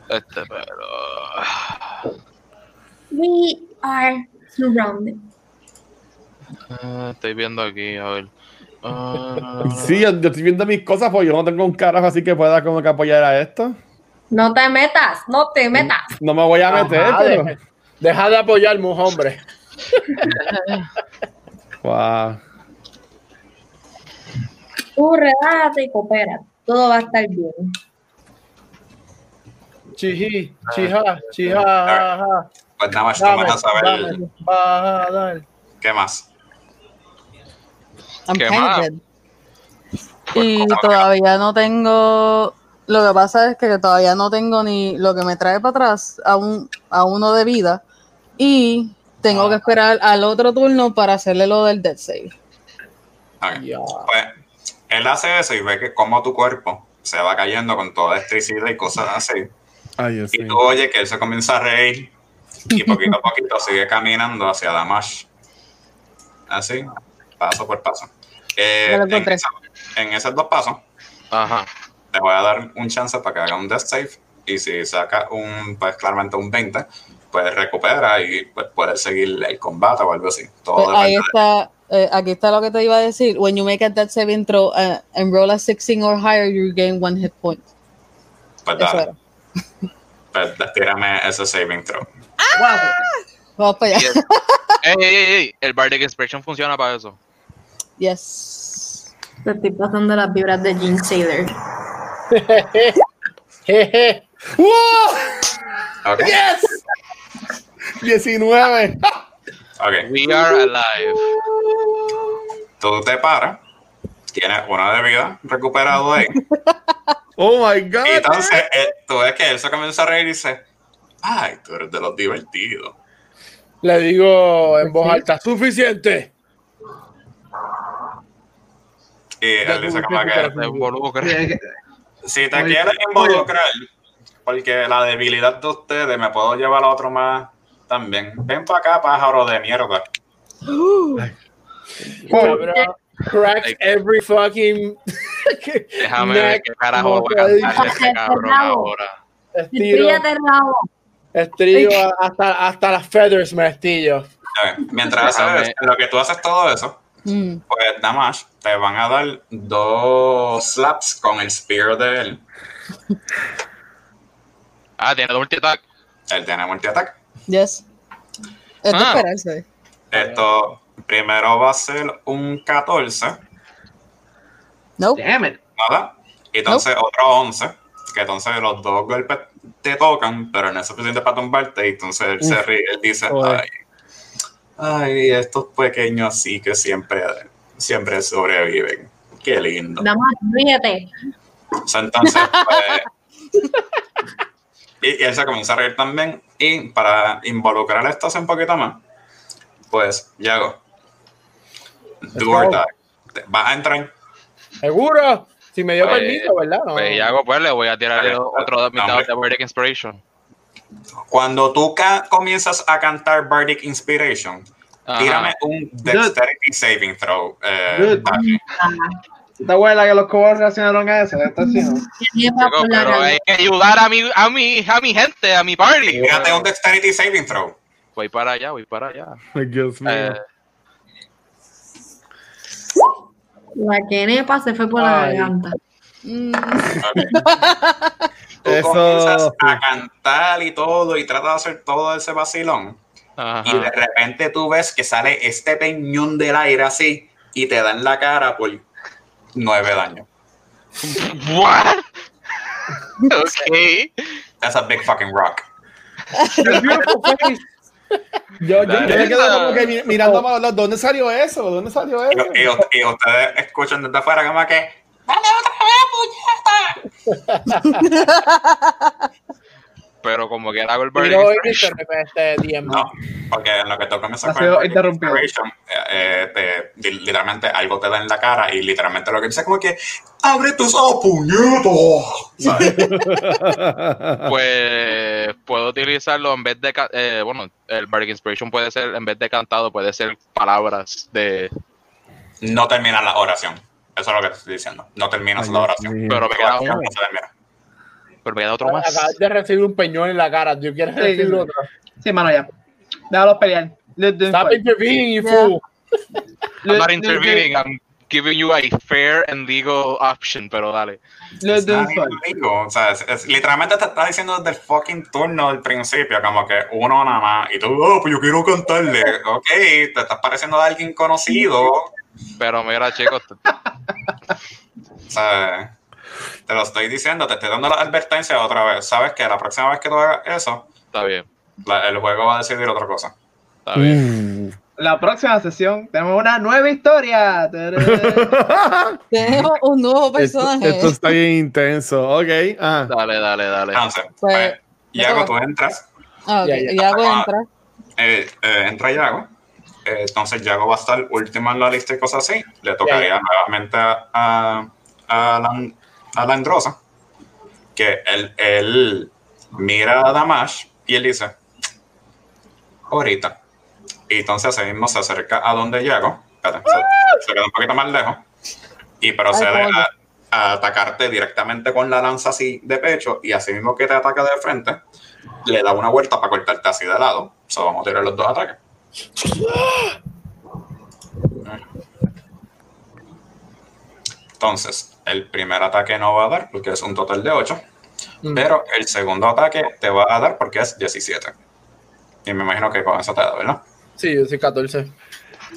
Este, pero. We are surrounded. eh, estoy viendo aquí, a ver. Ah, Sí, yo, yo estoy viendo mis cosas porque yo no tengo un carajo así que pueda como que apoyar a esto. No te metas, no te metas. No me voy a meter, Ajá, pero... deja, deja de apoyarme, hombre. Wow. Tú relájate y coopera. Todo va a estar bien. Chiji, chija, chija, ja, Pues nada más, vas a saber dame, baja, dale. qué más. I'm ¿Qué más? Pues, Y ¿cómo que todavía no tengo. Lo que pasa es que todavía no tengo ni lo que me trae para atrás a, un, a uno de vida. Y tengo que Ah. esperar al otro turno para hacerle lo del dead save. Ok. Ya. Pues él hace eso y ve que como tu cuerpo se va cayendo con toda electricidad y cosas así. Ay, Y tú oyes que él se comienza a reír y poquito a poquito sigue caminando hacia Damash. Así, paso por paso. Eh, esa- en esos dos pasos, Ajá. te voy a dar un chance para que haga un death save. Y si saca un, pues claramente un 20, pues recupera y pues puedes seguir el combate o algo así. Todo Pues ahí está, eh, aquí está lo que te iba a decir. When you make a death saving throw uh, and roll a 16 or higher, you gain one hit point. Pues dale, pues, tírame ese saving throw. Vamos para allá. Yes. ey, ey, ey, ey, el Bardic Expression funciona para eso. Yes. Te estoy pasando las vibras de Jean Sailor. Jeje. ¡Wow! Ok, ¡Yes! 19. ok. We are alive. Tú te paras, tienes una de vida recuperado ahí. Oh my god. Y entonces eh, tú ves que él se comienza a reír y dice, ay, tú eres de los divertidos. Le digo en voz alta, suficiente. Y él dice como que, Te si te quieres involucrar, porque la debilidad de ustedes me puedo llevar a otro más también. Ven para acá, pájaro de mierda. Cabrón, cracks every fucking Déjame ver qué carajo va a cantar este cabrón ahora. hasta, hasta las feathers me estillo. Ok, Mientras haces, lo que tú haces todo eso, Mm. pues Damash te van a dar dos slaps con el spear de él. Ah, tiene multi attack. Él tiene multi-attack. Yes. Es de Ah. esperarse. Esto primero va a ser un 14, Nope. Damn it. ¿verdad? Y entonces otro 11, que entonces los dos golpes te tocan, pero no es suficiente para tumbarte. Y entonces él se ríe, él dice, Joder. ay, ay, estos pequeños sí que siempre, siempre sobreviven. Qué lindo. Nada más, ríete. Entonces, pues, y, y él se comienza a reír también. Y para involucrar esto así un poquito más, pues, Yago, do or die. Vas a entrar. ¿Seguro? Si me dio Pues, permiso, ¿verdad? No. Pues ya hago, pues le voy a tirar otro dados hombre. de Bardic Inspiration. Cuando tú ca- comienzas a cantar Bardic Inspiration, Ajá. tírame un Dexterity Saving Throw. Eh. ¿Te acuerdas que los cobos reaccionaron a eso? Sí, la pero cara. hay que ayudar a mi, a mi, a mi gente, a mi party. Tírate un Dexterity Saving Throw. Voy para allá, voy para allá. Dios mío. Eh, La quenepa se fue por la Ay. garganta. Mm. Tú Eso- comienzas a cantar y todo y tratas de hacer todo ese vacilón. ajá. Y de repente tú ves que sale este peñón del aire así y te da en la cara por nueve daños. What? ok. That's a big fucking rock. Yo, yo, yo me quedo como que mi- mirando para los. ¿Dónde salió eso? ¿Dónde salió Y, eso? y- y ustedes escuchan desde afuera como que ¡Dale otra vez, puñeta! Pero como que hago el Pero de repente DM. No, porque en lo que tú comienzas Ha con el. Inspiration, eh, eh, te- li- literalmente algo te da en la cara y literalmente lo que dice es como que ¡Abre tus ojos, puñetos! ¿Sabes? Pues puedo utilizarlo en vez de. eh, bueno, el Bardic Inspiration puede ser, en vez de cantado, puede ser palabras de. No terminas la oración. Eso es lo que te estoy diciendo. No terminas Ay, la oración. Pero me queda uno. no se termina. Pero me queda otro más. Acabas de recibir un peñón en la cara. ¿Tú quieres Sí, recibir sí. otro? Sí, mano, ya. Déjalos pelear. Stop fight. intervening, you Yeah. fool. I'm not intervening, I'm giving you a fair and legal option, pero dale. Let them Nadie fight. lo digo, o sea, es- es- literalmente te está diciendo desde el fucking turno del principio, como que uno nada más, y tú, oh, pues yo quiero cantarle, ok, te estás pareciendo a alguien conocido, o Pero mira, chicos, sea, te lo estoy diciendo, te estoy dando la advertencia otra vez, sabes que la próxima vez que tú hagas eso, está bien, la- el juego va a decidir otra cosa. está bien. La próxima sesión tenemos una nueva historia. Tenemos un nuevo personaje. esto está bien intenso. Ok. Ah. Dale, dale, dale. Entonces, Pues, Yago, tú entras, Ah, ok. Ya, ya. Yago Ah. entra. eh, eh, entra Yago, eh, entonces Yago va a estar último en la lista y cosas así, le tocaría nuevamente a, a, a, la, a la Androsa, que él, él mira a Damash y él dice, ahorita. Y entonces así mismo se acerca a donde Yago, espérate, se, se queda un poquito más lejos, y procede Ay, a, a atacarte directamente con la lanza así de pecho y así mismo que te ataca de frente, le da una vuelta para cortarte así de lado. So, vamos a tirar los dos ataques. Entonces, el primer ataque no va a dar porque es un total de 8, Mm. pero el segundo ataque te va a dar porque es 17. Y me imagino que con eso te da, ¿verdad? Sí, yo soy 14.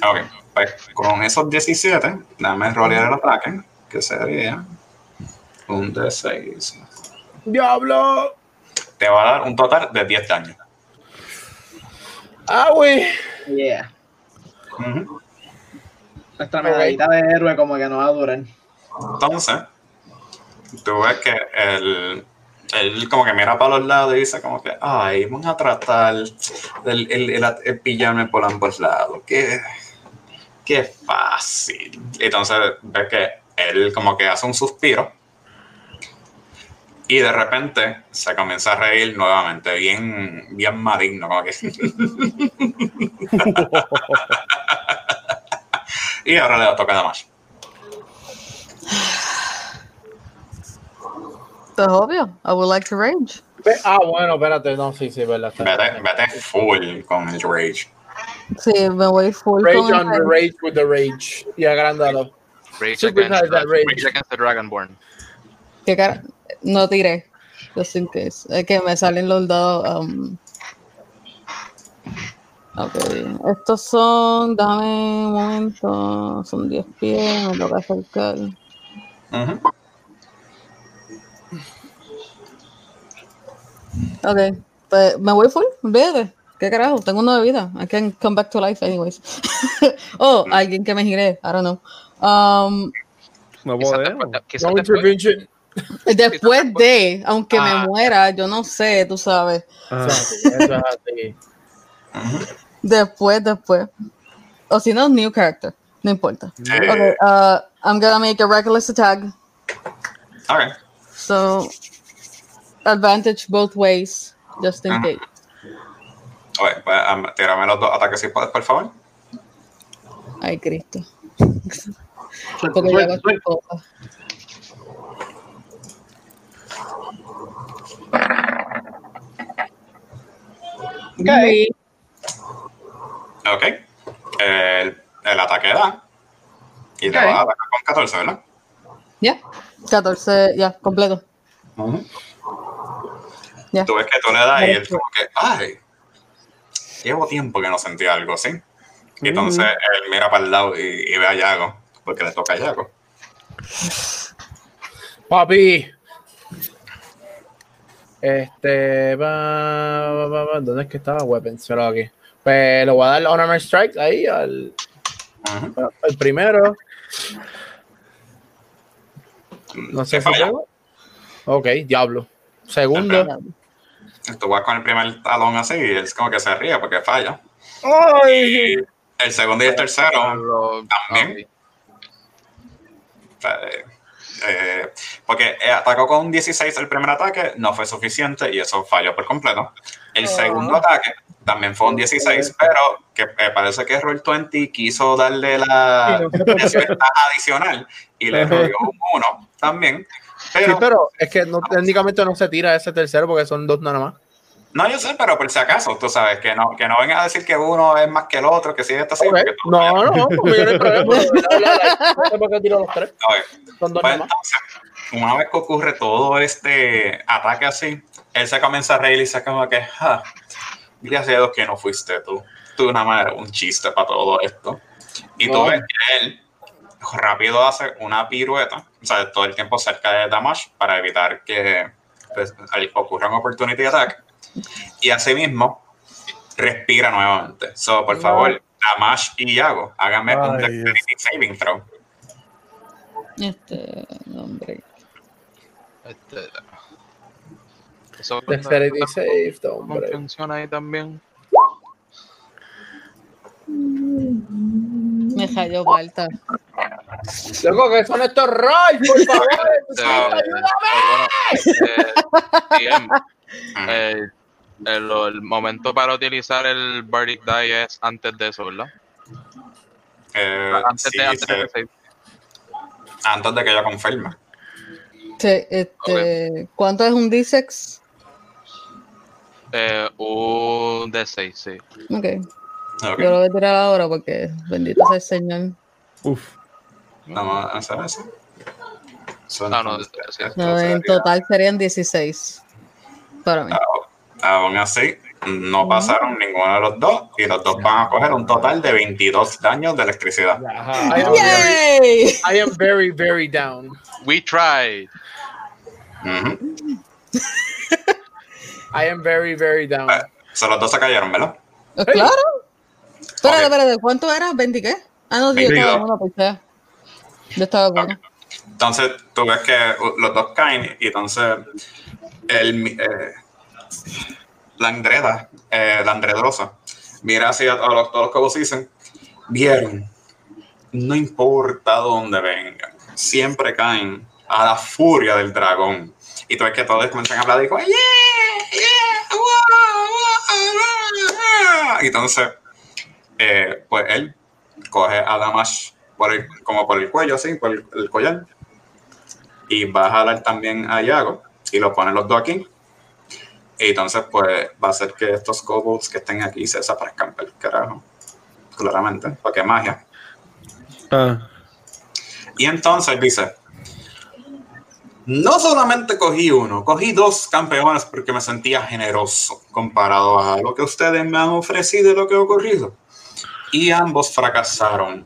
Ok, pues con esos 17, dame rolear el ataque, que sería un D6. ¡Diablo! Te va a dar un total de 10 daños. ¡Ah, güey! Yeah. Nuestra medallita de héroe como que no va a durar. Entonces, tú ves que él, él como que mira para los lados y dice como que, ay, vamos a tratar el, el, el- el pillarme por ambos lados. Qué, qué fácil. Entonces ves que él como que hace un suspiro y de repente se comienza a reír nuevamente, bien, bien maligno, como que... y ahora le toca a más. Esto es obvio. I would like to rage. Ah, bueno, espérate. No, sí, sí, verdad. Vete, vete full con el rage. Sí, me voy full Rage con on the el- rage with the rage. Y agrándalo. Rage against, the, Rage. Rage against the Dragonborn. ¿Qué cara? No tiré. Just in case. Es que me salen los dados. Um... Ok. Estos son. Dame un momento. Son 10 pies. Me toca acercar. Ujú. Ok. Pues me voy full. Olvídate. ¿Qué carajo? Tengo uno de vida. I can come back to life anyways. oh, alguien que me gire. I don't know. Um, No después- después- intervention. después de, aunque Ah. me muera, yo no sé, tú sabes. Ah. Después, después. O si no, new character. No importa. Okay, uh, I'm gonna make a reckless attack. All right. So, advantage both ways, just in Ajá. case. Ok, pues, um, tírame los dos ataques si puedes, por favor. Ay, Cristo. Porque yo hago suelta, estas suelta. cosas. Ok. Ok. El, el ataque da. Y te va a atacar con 14, ¿verdad? Ya, 14, ya, completo. Ya. Tú ves que tú le das y él como que, ay, llevo tiempo que no sentía algo así. Y entonces él mira para el lado y, y ve a Yago, porque le toca a Yago. Papi. Este. Va, va, va, va, ¿Dónde es que estaba? Weapons. Pero aquí. Pues le voy a dar Honor Strike ahí al, Al primero. No sé si. Ok, diablo. Segundo. Tú vas con el primer talón así y es como que se ríe porque falla. ¡Ay! El segundo y el tercero Lo- también. Eh, eh, porque eh, atacó con un 16 el primer ataque, no fue suficiente y eso falló por completo. El segundo ataque también fue un 16, pero que eh, parece que Roll20 quiso darle la no desventaja adicional y le rodeó un 1 también. Sí, Pero, pero es que no, técnicamente no se tira ese tercero porque son dos nada más. no, yo sé, pero por si acaso, tú sabes, que no, que no vengan a decir que uno es más que el otro, que si esto así. Ok. porque tú- No, no, porque yo no hay problema. No sé por qué tiro los tres. Son dos Pues nada más. entonces, una vez que ocurre todo este ataque así, él se comienza a reír y dice como que, ah, gracias a Dios que no fuiste tú. Tú nada más eres un chiste para todo esto. Y tú ves que él rápido hace una pirueta, o sea, todo el tiempo cerca de Damash para evitar que pues, ocurra un opportunity attack. Y asimismo, respira nuevamente. So, por favor, Damash y Yago, háganme un dexterity saving throw. Este, hombre. Este, eso Dexterity save, hombre. funciona ahí también. Me cayó falta. Loco, que son estos rolls, por favor. Bueno, este, bien, Mm. eh, el, el momento para utilizar el Bardic Die es antes de eso, ¿verdad? Eh, Antes sí, de, antes de save. antes de que yo confirme. Este, este, ¿Cuánto es un D6? Eh, un D6, sí. Ok. Ok, Yo lo voy a tirar ahora porque bendito sea el Señor. Uf. Vamos a hacer eso. Son- Ah, no, sí. No, en total serían 16 para mí. Aún así, no pasaron ninguno de los dos y los dos van a coger un total de 22 daños de electricidad. Ajá. I am very, ¡Yay! I am very, very down. We tried. Ujú. I am very, very down. Eh, So, los dos se cayeron, ¿verdad? Eh, Claro. Espérate, Ok. espérate, ¿cuánto era? ¿20 qué? Ah, no, sí, yo estaba 22. bueno, pues Yo estaba bueno. Entonces, tú ves que uh, los dos caen y entonces el, eh, la Andreda, eh, la Andredrosa, mira hacia todos los, todos los que vos dicen, vieron, no importa dónde vengan, siempre caen a la furia del dragón. Y tú ves que todos comienzan a hablar yeah, yeah, Y entonces, eh, pues él coge a Damash por el- como por el cuello, así, por el, el collar, y va a jalar también a Yago y lo pone los dos aquí. Y entonces, pues va a hacer que estos kobolds que estén aquí se desaparezcan el carajo, claramente, porque es magia. Ah. Y entonces dice, no solamente cogí uno, cogí dos campeones porque me sentía generoso comparado a lo que ustedes me han ofrecido y lo que ha ocurrido. Y ambos fracasaron.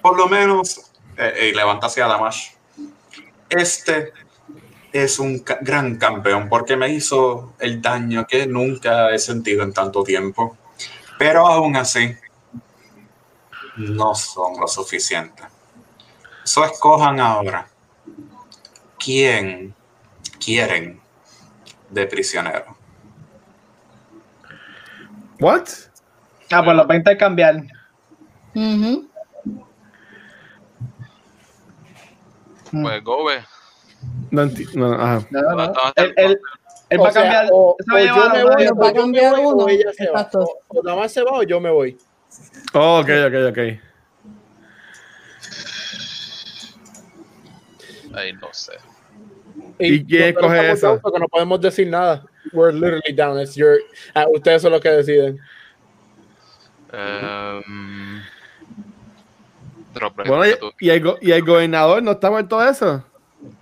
Por lo menos, eh, y levanta hacia Damash. Este es un gran campeón porque me hizo el daño que nunca he sentido en tanto tiempo. Pero aún así, no son lo suficiente. So escojan ahora quién quieren de prisionero. What? Ah, pues los 20 cambiar. Ujú. Pues Gobe. No enti- no, no. No, no. ¿Dónde está Él, él- él va a sea, cambiar. o, yo me a voy. Va a cambiar voy, o uno. ella se va. O nada más se va o yo me voy. Oh, ok, ok, ok. Ay, no sé. ¿Y quién nosotros coge eso? down Porque no podemos decir nada. We're literally down. It's your, ah, ustedes son los que deciden. Em, Bueno, y, y el, go- y el gobernador no está muerto de eso.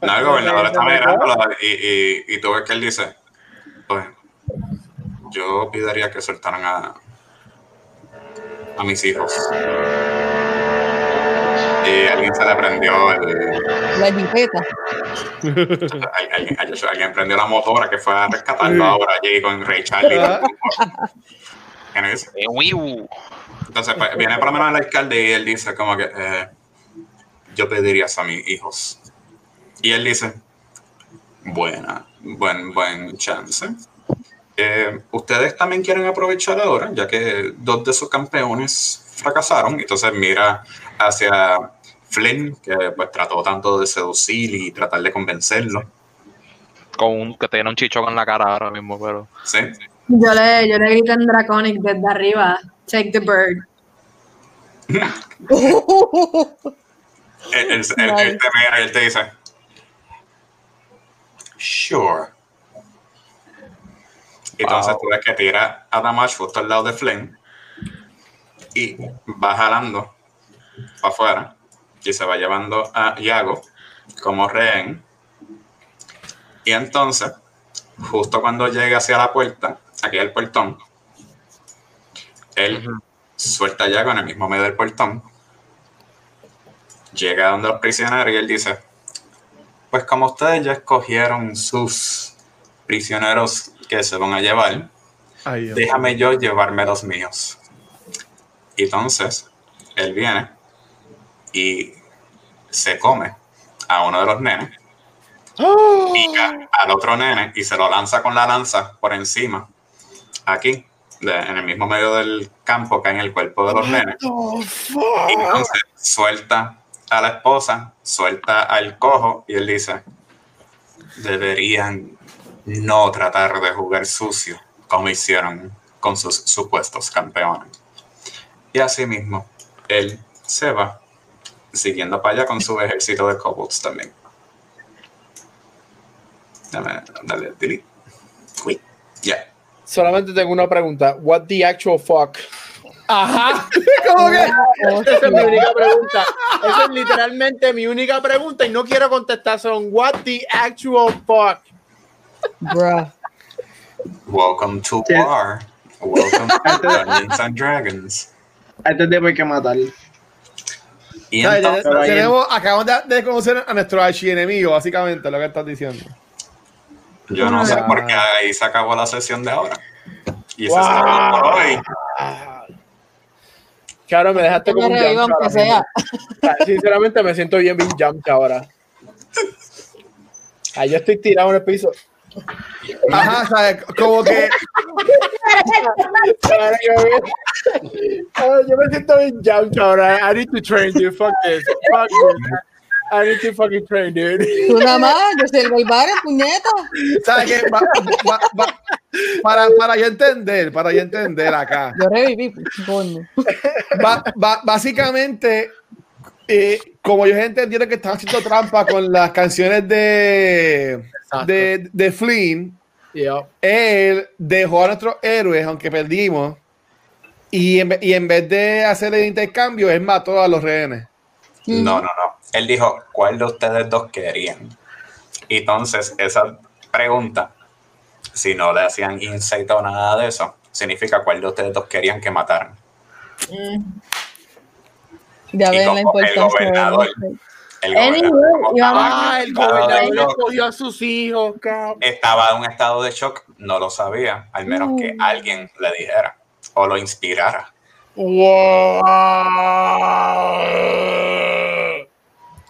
No, el gobernador está mirándolo y, y, y tú ves que él dice, pues, yo pediría que soltaran a, a mis hijos. Y alguien se le prendió el, La jipeta. Al- Alguien, alguien- alguien prendió la motora que fue a rescatarlo ahora allí con Ray Charlie. Anyways, Eh. Entonces pues, viene por lo menos el alcalde y él dice como que eh, yo pediría a mis hijos. Y él dice, buena, buen, buen chance. Eh, Ustedes también quieren aprovechar ahora, ya que dos de sus campeones fracasaron. Entonces mira hacia Flynn, que pues trató tanto de seducir y tratar de convencerlo. Con un, que tiene un chichón en la cara ahora mismo, pero. ¿sí? Yo le, yo le grito en Draconic desde arriba, take the bird. Él, él- él- él te mira y él te dice, sure. Entonces Wow. tú ves que tira a Damash justo al lado de Flynn y va jalando para afuera y se va llevando a Yago como rehén. Y entonces, justo cuando llega hacia la puerta, aquí el portón, él suelta a Yago en el mismo medio del portón llega donde los prisioneros y él dice, pues como ustedes ya escogieron sus prisioneros que se van a llevar, Ay, déjame yo llevarme los míos. Y entonces, él viene y se come a uno de los nenes, pica al otro nene y se lo lanza con la lanza por encima, aquí, de- en el mismo medio del campo que hay en el cuerpo de los nenes. Y entonces suelta a la esposa, suelta al cojo y él dice, deberían no tratar de jugar sucio como hicieron con sus supuestos campeones. Y así mismo, él se va, siguiendo para allá con su ejército de kobolds también. Dame, dale, delete. Uy, ya. Solamente tengo una pregunta. What the actual fuck? Ajá. ¿Cómo que? Esa es mi única pregunta. Esa es literalmente mi única pregunta y no quiero contestar. Son what the actual fuck. Bruh. Welcome to war. Welcome to Dungeons and Dragons. Tipo hay que matarlo. Acabamos de, de conocer a nuestro archienemigo, básicamente, lo que estás diciendo. yo no sé Ah. por qué ahí se acabó la sesión de ahora. Y se Wow. acabó por hoy. Claro, me dejaste como un jump aunque sea. Sinceramente me siento bien, bien jumped ahora. Ahí yo estoy tirado en el piso. Ajá, ¿sabes? Como que. Yo, me- siento bien jumped ahora. I need to train, dude. Fuck this. Fuck this. I need to fucking train, dude. Tú nada más, yo soy el Golbare, puñeta. ¿Sabes qué? Va- va- va- para, para yo entender, para yo entender acá. Yo reviví, coño. Básicamente, eh, como yo entendieron que están haciendo trampa con las canciones de, de, de Flynn, Yeah. él dejó a nuestros héroes, aunque perdimos, y en, y en vez de hacer el intercambio, él mató a los rehenes. No, no, no. Él dijo, ¿cuál de ustedes dos querían? Entonces, esa pregunta, si no le hacían insight o nada de eso, significa cuál de ustedes dos querían que mataran. Ya ven la como el importancia. gobernador. de- El gobernador, Ah, en el un estado de gobernador cogió a sus hijos, cabrón. estaba en un estado de shock, no lo sabía, al menos que alguien le dijera o lo inspirara. Wow.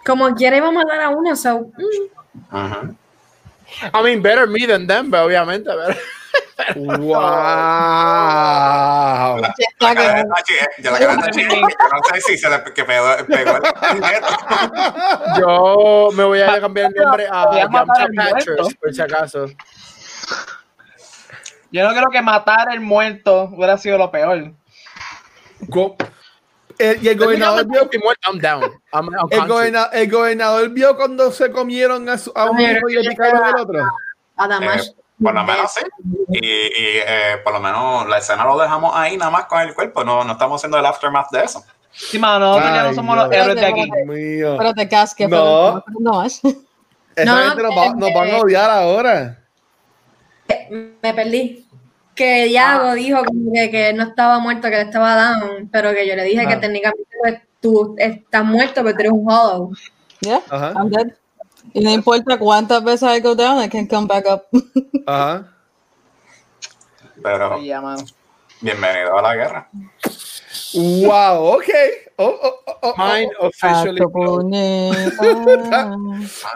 Como quiera iba a matar a una, so, mm, Ujú. I mean, better me than them, but obviamente. Pero... ¡Wow! La, la que- eh, la no sé si se le que pegó, pegó el Yo me voy a cambiar el nombre a Yamcha. Patchers, por si acaso. Yo no creo que matar al muerto hubiera sido lo peor. El- y el gobernador vio muerto, I'm down. I'm El, goberna- el gobernador vio cuando se comieron a, su- a un hijo y le picaron al otro. a Damash. Eh, por lo menos sí. Y, y, eh, por lo menos la escena lo dejamos ahí nada más con el cuerpo. No, no estamos haciendo el aftermath de eso. Sí, mano, nosotros ya no somos Dios. los héroes de aquí. Mío. Pero te casque, No. pero no más. Esa No, gente nos, va- nos van a odiar ahora. Me perdí. Que Diago dijo como que, que no estaba muerto, que él estaba down, pero que yo le dije que Ah. técnicamente pues, tú estás muerto, pero tú eres un hollow. Yeah, Ajá. I'm dead. Y no importa cuántas veces I go down, I can come back up. Ajá. Pero bienvenido a la guerra. Wow, ok. Oh, oh, oh, oh, oh. Mine officially.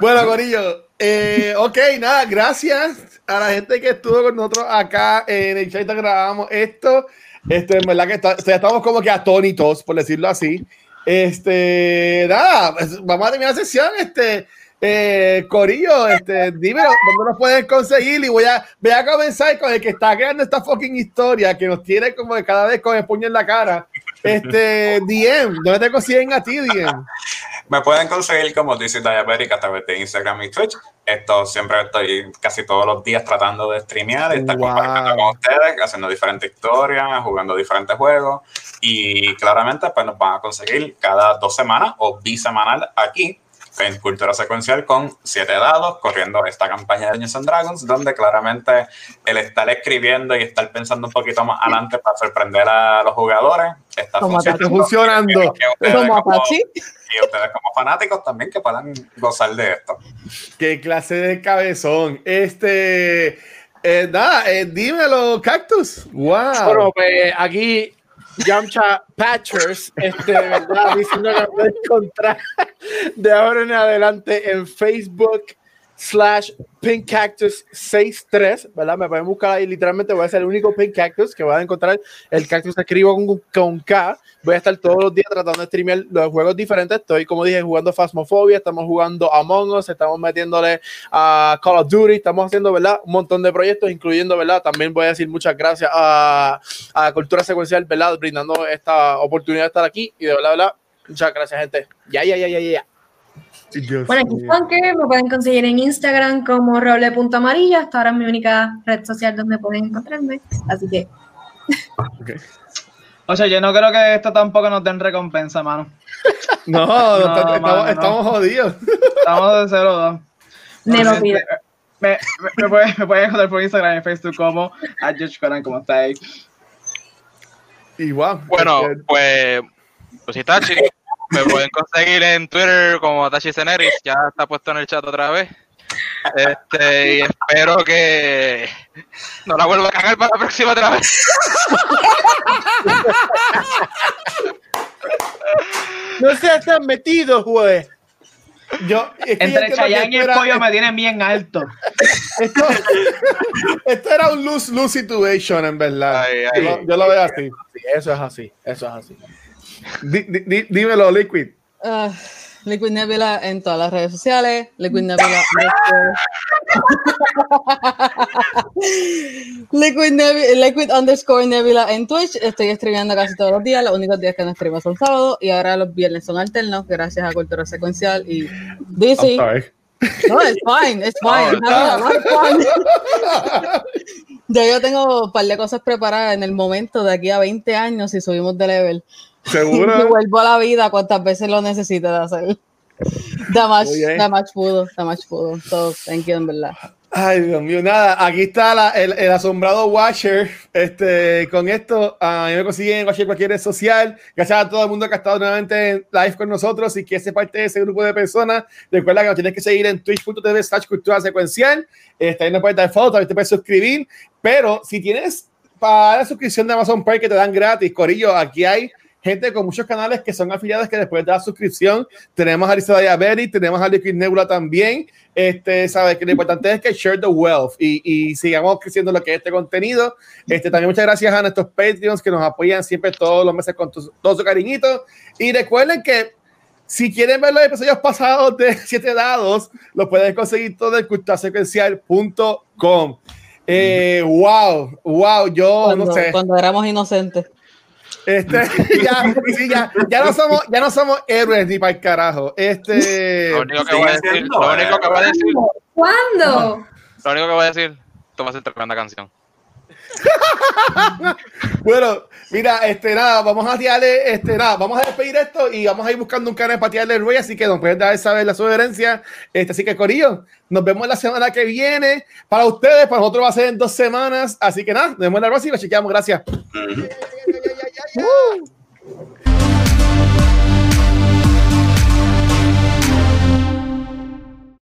Bueno, Corillo, eh, ok, nada, gracias a la gente que estuvo con nosotros acá en el chat que grabamos esto. Este, en verdad que está- o sea, estamos como que atónitos, por decirlo así. Este, nada, pues, vamos a terminar la sesión. Este, eh, Corillo, este, dime dónde nos pueden conseguir y voy a, voy a comenzar con el que está creando esta fucking historia que nos tiene como que cada vez con el puño en la cara. Este, DM, ¿dónde te consiguen a ti, DM? Me pueden conseguir como dice Diabetic a través de Instagram y Twitch. Esto siempre estoy casi todos los días tratando de streamear, estar Wow. compartiendo con ustedes, haciendo diferentes historias, jugando diferentes juegos. Y claramente pues nos van a conseguir cada dos semanas o bisemanal aquí en Cultura Secuencial con siete dados, corriendo esta campaña de Dungeons and Dragons, donde claramente el estar escribiendo y estar pensando un poquito más adelante para sorprender a los jugadores está Como funcionando. Está funcionando. Que ustedes Como como- Apache. y ustedes como fanáticos también que puedan gozar de esto. Qué clase de cabezón. Este, eh, nada, eh, dímelo, Cactus. Wow. Bueno, pues aquí Yamcha Patchers, este, verdad, diciendo que me pueden encontrar de ahora en adelante en Facebook slash Pink Cactus 63, ¿verdad? Me pueden buscar ahí, literalmente voy a ser el único Pink Cactus que van a encontrar. El cactus escribo con, con K. Voy a estar todos los días tratando de streamear los juegos diferentes. Estoy, como dije, jugando Phasmophobia, estamos jugando Among Us, estamos metiéndole a Call of Duty, estamos haciendo, ¿verdad? Un montón de proyectos, incluyendo, ¿verdad? También voy a decir muchas gracias a, a Cultura Secuencial, ¿verdad? Brindando esta oportunidad de estar aquí y de verdad, ¿verdad? Muchas gracias, gente. Ya, ya, ya, ya, ya. Dios Bueno, aquí mío. Funker, me pueden conseguir en Instagram como roble.amarillo. Hasta ahora es mi única red social donde pueden encontrarme. Así que O sea, yo no creo que esto tampoco nos den recompensa, mano. No, No, está- estamos, mano, no. estamos jodidos. Estamos de 0-2. me lo pido. Me, me, me pueden, me pueden encontrar por Instagram y Facebook como a George Conan, como está ahí. Igual. Bueno, pues, pues si Tachi, me pueden conseguir en Twitter como Tachi Ceneris, ya está puesto en el chat otra vez. Este, y espero que no la vuelva a cagar para la próxima otra vez. No seas tan metido, güey. yo, es que yo Entre Chayanne y el era- pollo me tienen bien alto. Esto, esto era un lose-lose situation, en verdad. Ay, Yo, ay. lo- yo lo veo así. Sí, eso es así, eso es así. Di- di- di- dímelo, Liquid. Ah, Liquid Nebula en todas las redes sociales. Liquid Nebula. Liquid, Nebi- Liquid underscore Nebula en Twitch. Estoy streameando casi todos los días. Los únicos días que no streamo son sábados. Y ahora los viernes son alternos. Gracias a Cultura Secuencial y DC. No, it's fine, it's fine. Fun. Ya yo tengo un par de cosas preparadas en el momento de aquí a 20 años si subimos de level. ¿Seguro? vuelvo a la vida cuantas veces lo necesite de hacer. Damage, damage pudo, damage pudo. So, thank you, en verdad. Ay, Dios mío, nada, aquí está la- el, el asombrado Watcher. Este, con esto, a mí me consiguen en Watcher cualquier red social. Gracias a todo el mundo que ha estado nuevamente en live con nosotros y que es parte de ese grupo de personas. Recuerda que nos tienes que seguir en twitch.tv slash cultura secuencial. Este, ahí nos puedes dar fotos, también te puedes suscribir. Pero si tienes para la suscripción de Amazon Prime que te dan gratis, Corillo, aquí hay gente con muchos canales que son afiliados que después de la suscripción tenemos a Lisa Diabetes, tenemos a Liquid Nebula también. Este, sabes que lo importante es que share the wealth y, y sigamos creciendo lo que es este contenido. Este, también muchas gracias a nuestros Patreons que nos apoyan siempre todos los meses con tu- todo su cariñito. Y recuerden que si quieren ver los episodios pasados de Siete Dados, lo pueden conseguir todo en culturasecuencial.com. Eh, wow, wow, yo Cuando, no sé. cuando éramos inocentes. Este, ya, sí, ya, ya no somos, ya no somos héroes ni para el carajo. Este, Lo único que voy a decir, lo único que voy a decir, ¿Cuándo? lo único que voy a decir, esto va a ser tremenda canción. bueno, mira, este, nada, vamos a tirarle, este, nada, vamos a despedir esto y vamos a ir buscando un canal para tirarle el rey, así que nos pueden dar saber la sugerencia. Este, así que, Corillo, nos vemos la semana que viene. Para ustedes, para nosotros va a ser en dos semanas, así que nada, nos vemos en la próxima, chequeamos, gracias. Woo!